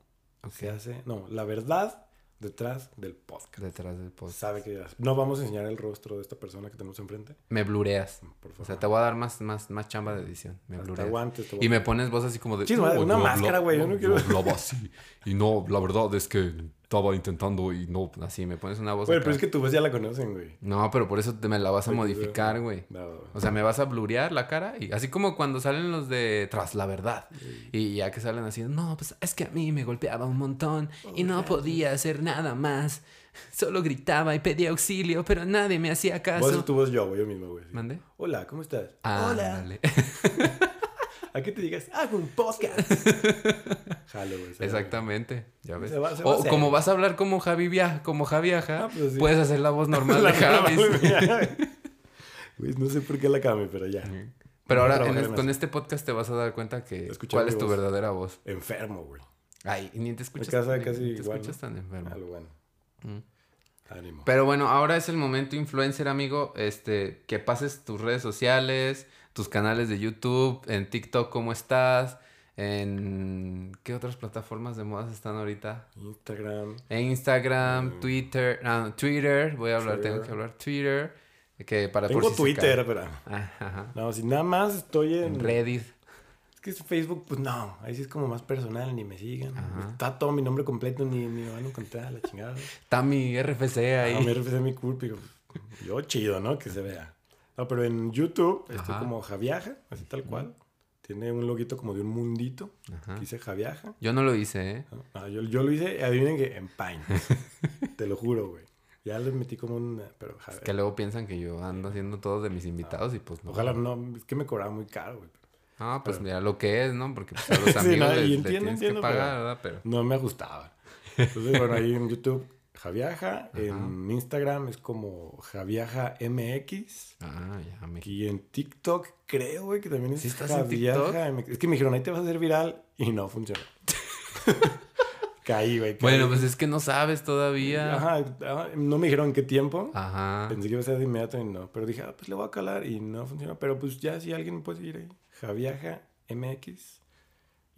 se hace. No, la verdad detrás del podcast. Detrás del post. Sabe que no vamos a enseñar el rostro de esta persona que tenemos enfrente. Me blureas. Por O favor. sea, te voy a dar más, más, más chamba de edición. Me Hasta blureas. guantes te voy Y a- me pones voz así como de... Chisma, "No, una máscara, güey, yo no quiero- así. Y no, la verdad es que estaba intentando y no... Así, me pones una voz Güey, pero es que tu voz ya la conocen, güey. No, pero por eso te me la vas a Oye, modificar, güey. Va, va. O sea, me vas a blurear la cara y así como cuando salen los de Tras la verdad. Y ya que salen así, no, pues es que a mí me golpeaba un montón y no podía hacer nada más. Solo gritaba y pedía auxilio, pero nadie me hacía caso. hacer tu voz yo, güey, yo mismo, güey. sí. ¿Mande? Hola, ¿cómo estás? Ah, Hola. dale. ¿A qué te digas? Hago un podcast. Jalo, güey. Exactamente, ya ves. Se va- se va a o como vas a hablar como Javi Viaja, como Javi Aja, Ah, pues sí. puedes hacer la voz normal La de Javi. güey. No sé por qué la came, pero ya. Pero ahora en- con este podcast te vas a dar cuenta que Escuchar cuál es tu voz. verdadera voz. Enfermo, güey. Ay, ni te escuchas, casa ni casi te igual, escuchas tan enfermo. Algo bueno. Mm. Ánimo. Pero bueno, ahora es el momento influencer, amigo. Este, que pases tus redes sociales, tus canales de YouTube, en TikTok, ¿cómo estás? En ¿qué otras plataformas de modas están ahorita? Instagram. En Instagram, Mm. Twitter, ah, Twitter, voy a hablar, tengo que hablar Twitter, que para por Tengo si Twitter, pero. Ah, ajá. No, si nada más estoy en. En Reddit. Es que es Facebook, pues no. Ahí sí es como más personal, ni me sigan. Ajá. Está todo mi nombre completo, ni, ni me van a encontrar la chingada. Está mi RFC ahí. Ah, me refiero a mi culpa. y Yo chido, ¿no? Que se vea. No, pero en YouTube estoy como Javiaja, así tal cual. Tiene un loguito como de un mundito. Ajá. que dice Javiaja. Yo no lo hice, ¿eh? ¿no? Ah, yo, yo lo hice, adivinen que en Paint. Te lo juro, güey. Ya le metí como un... Pero Javiaja. Que luego piensan que yo ando haciendo todo de mis invitados y pues no. Ojalá no, es que me cobraba muy caro, güey. Ah, pues Pero- mira lo que es, ¿no? Porque pues, a los Sí, amigos no, y les, les entiendo, tienes entiendo, que pagar, pero- ¿verdad? Pero... No me ajustaba. Entonces, bueno, ahí en YouTube, Javiaja. En Instagram es como Javiaja MX. Ah, ya me... Y en TikTok creo, güey, que también es ¿Sí estás Javiaja MX. Es que me dijeron, ahí te vas a hacer viral. Y no funcionó. Caí, güey. Bueno, pues es que no sabes todavía. Ajá. Ajá, ajá, no me dijeron en qué tiempo. Pensé que iba a ser de inmediato y no. Pero dije, ah, pues le voy a calar y no funcionó. Pero pues ya, si alguien me puede seguir ahí. Javiaja MX.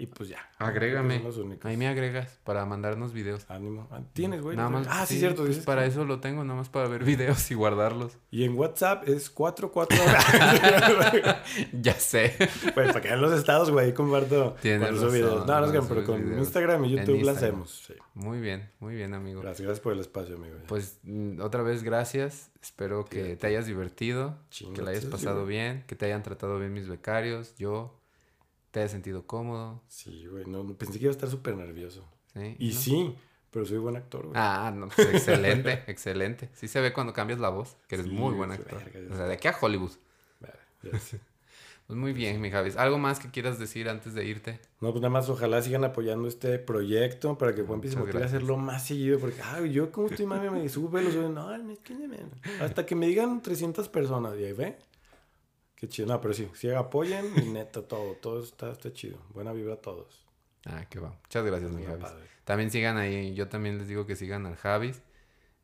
Y pues ya. Agrégame. Los únicos. Ahí me agregas para mandarnos videos. Ánimo. Ah, ¿Tienes, güey? Nada más. Ah, sí, cierto. pues para eso lo tengo, nada más para ver videos y guardarlos. Y en WhatsApp es 44. ya sé. Pues para que vean los estados, güey. Comparto. Tienes razón, videos. No, no es que, pero con videos. Instagram y En YouTube lo hacemos. Sí. Muy bien, muy bien, amigo. Gracias, gracias por el espacio, amigo. Pues mm, otra vez gracias. Espero que te hayas divertido, que la hayas pasado bien, que te hayan tratado bien mis becarios, yo, te hayas sentido cómodo. Sí, güey. No, no, pensé que iba a estar súper nervioso. ¿sí? Y ¿No? sí, pero soy buen actor, güey. Ah, no, pues, excelente, excelente. Sí se ve cuando cambias la voz, que eres Sí, muy buen actor. verga, O sea, de aquí a Hollywood. Vale. Pues muy bien, mi Javis. ¿Algo más que quieras decir antes de irte? No, pues nada más ojalá sigan apoyando este proyecto para que Juan se Muchas motive a gracias. hacerlo más seguido. Porque, ay, yo como estoy mami, me sube, lo sube. No, no, no me- Hasta que me digan 300 personas. Y ahí ve. Qué chido. No, pero sí, sí apoyen y neta todo. Todo está, está chido. Buena vibra a todos. Ah, qué va. Muchas gracias, mi Javis. padre. También sigan ahí, yo también les digo que sigan al Javis.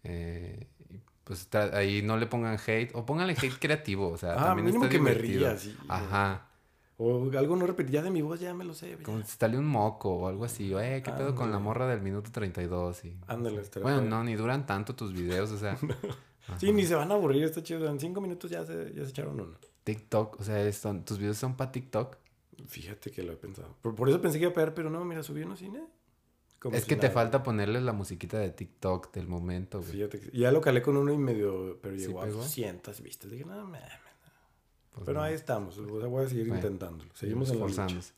Eh, pues ahí no le pongan hate, o pónganle hate creativo, o sea, Ah, también mínimo está que me ría, sí. Ajá. O algo no repetir. Ya de mi voz ya me lo sé. ya. Como si sale un moco o algo así. o, Eh, ¿qué pedo con la morra del minuto 32? Y... Ándale, Bueno, no, ni duran tanto tus videos, o sea. Sí, ni se van a aburrir. Está chido. En cinco minutos ya se, ya se echaron uno. TikTok, o sea, son- tus videos son para TikTok. Fíjate que lo he pensado. Por, por eso pensé que iba a pegar, pero no, mira, subí uno cine. Como es si que te falta ponerle la musiquita de TikTok del momento, güey. Fíjate que ya lo calé con uno y medio, pero ¿Sí llegó a pegó? 200 vistas. Dije, no, mames. Pues Pero no. ahí estamos. O sea, voy a seguir Bueno, intentándolo. Seguimos esforzándose.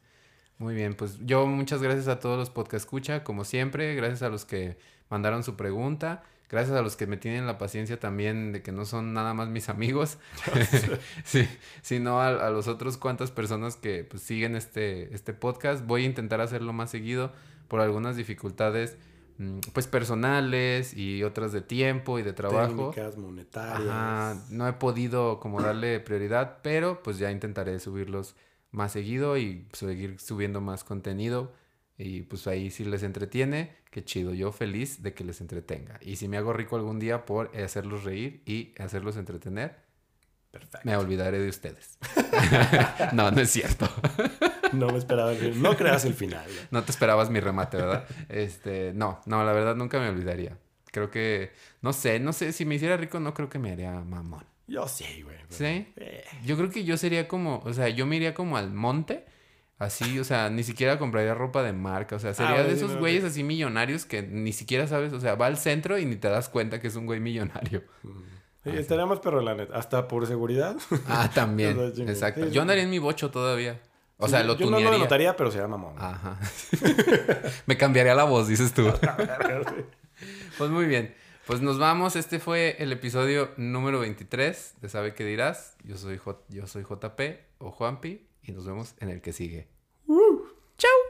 Muy bien, pues yo muchas gracias a todos los podcast escucha, como siempre, gracias a los que mandaron su pregunta, gracias a los que me tienen la paciencia también de que no son nada más mis amigos, sí, sino a, a los otros cuantas personas que pues, siguen este, este podcast. Voy a intentar hacerlo más seguido por algunas dificultades mm, pues personales y otras de tiempo y de trabajo. Técnicas, monetarias. Ajá, no he podido como darle prioridad, pero pues ya intentaré subirlos más seguido y seguir subiendo más contenido. Y pues ahí si les entretiene, qué chido, yo feliz de que les entretenga. Y si me hago rico algún día por hacerlos reír y hacerlos entretener, Perfecto. me olvidaré de ustedes. no, no es cierto. No me esperaba final. No creas el final. ¿no? No te esperabas mi remate, ¿verdad? Este, no, no, la verdad nunca me olvidaría. Creo que, no sé, no sé, si me hiciera rico no creo que me haría mamón. Yo sí, güey. pero- ¿Sí? Eh, Yo creo que yo sería como, o sea, yo me iría como al monte, así, o sea, ni siquiera compraría ropa de marca, o sea, sería bueno, de esos no, güeyes sí. así millonarios que ni siquiera sabes, o sea, va al centro y ni te das cuenta que es un güey millonario. sí, estaría más perro, la neta. Hasta por seguridad. Ah, también, exacto. Sí. Yo andaría en mi bocho todavía. O Sí, sea, lo Yo no lo tunearía. notaría, pero sería mamón. Ajá. me cambiaría la voz, dices tú. Pues muy bien. Pues nos vamos. Este fue el episodio número 23 de Sabe qué dirás. Yo soy, J yo soy JP o Juanpi y nos vemos en el que sigue. ¡Chao!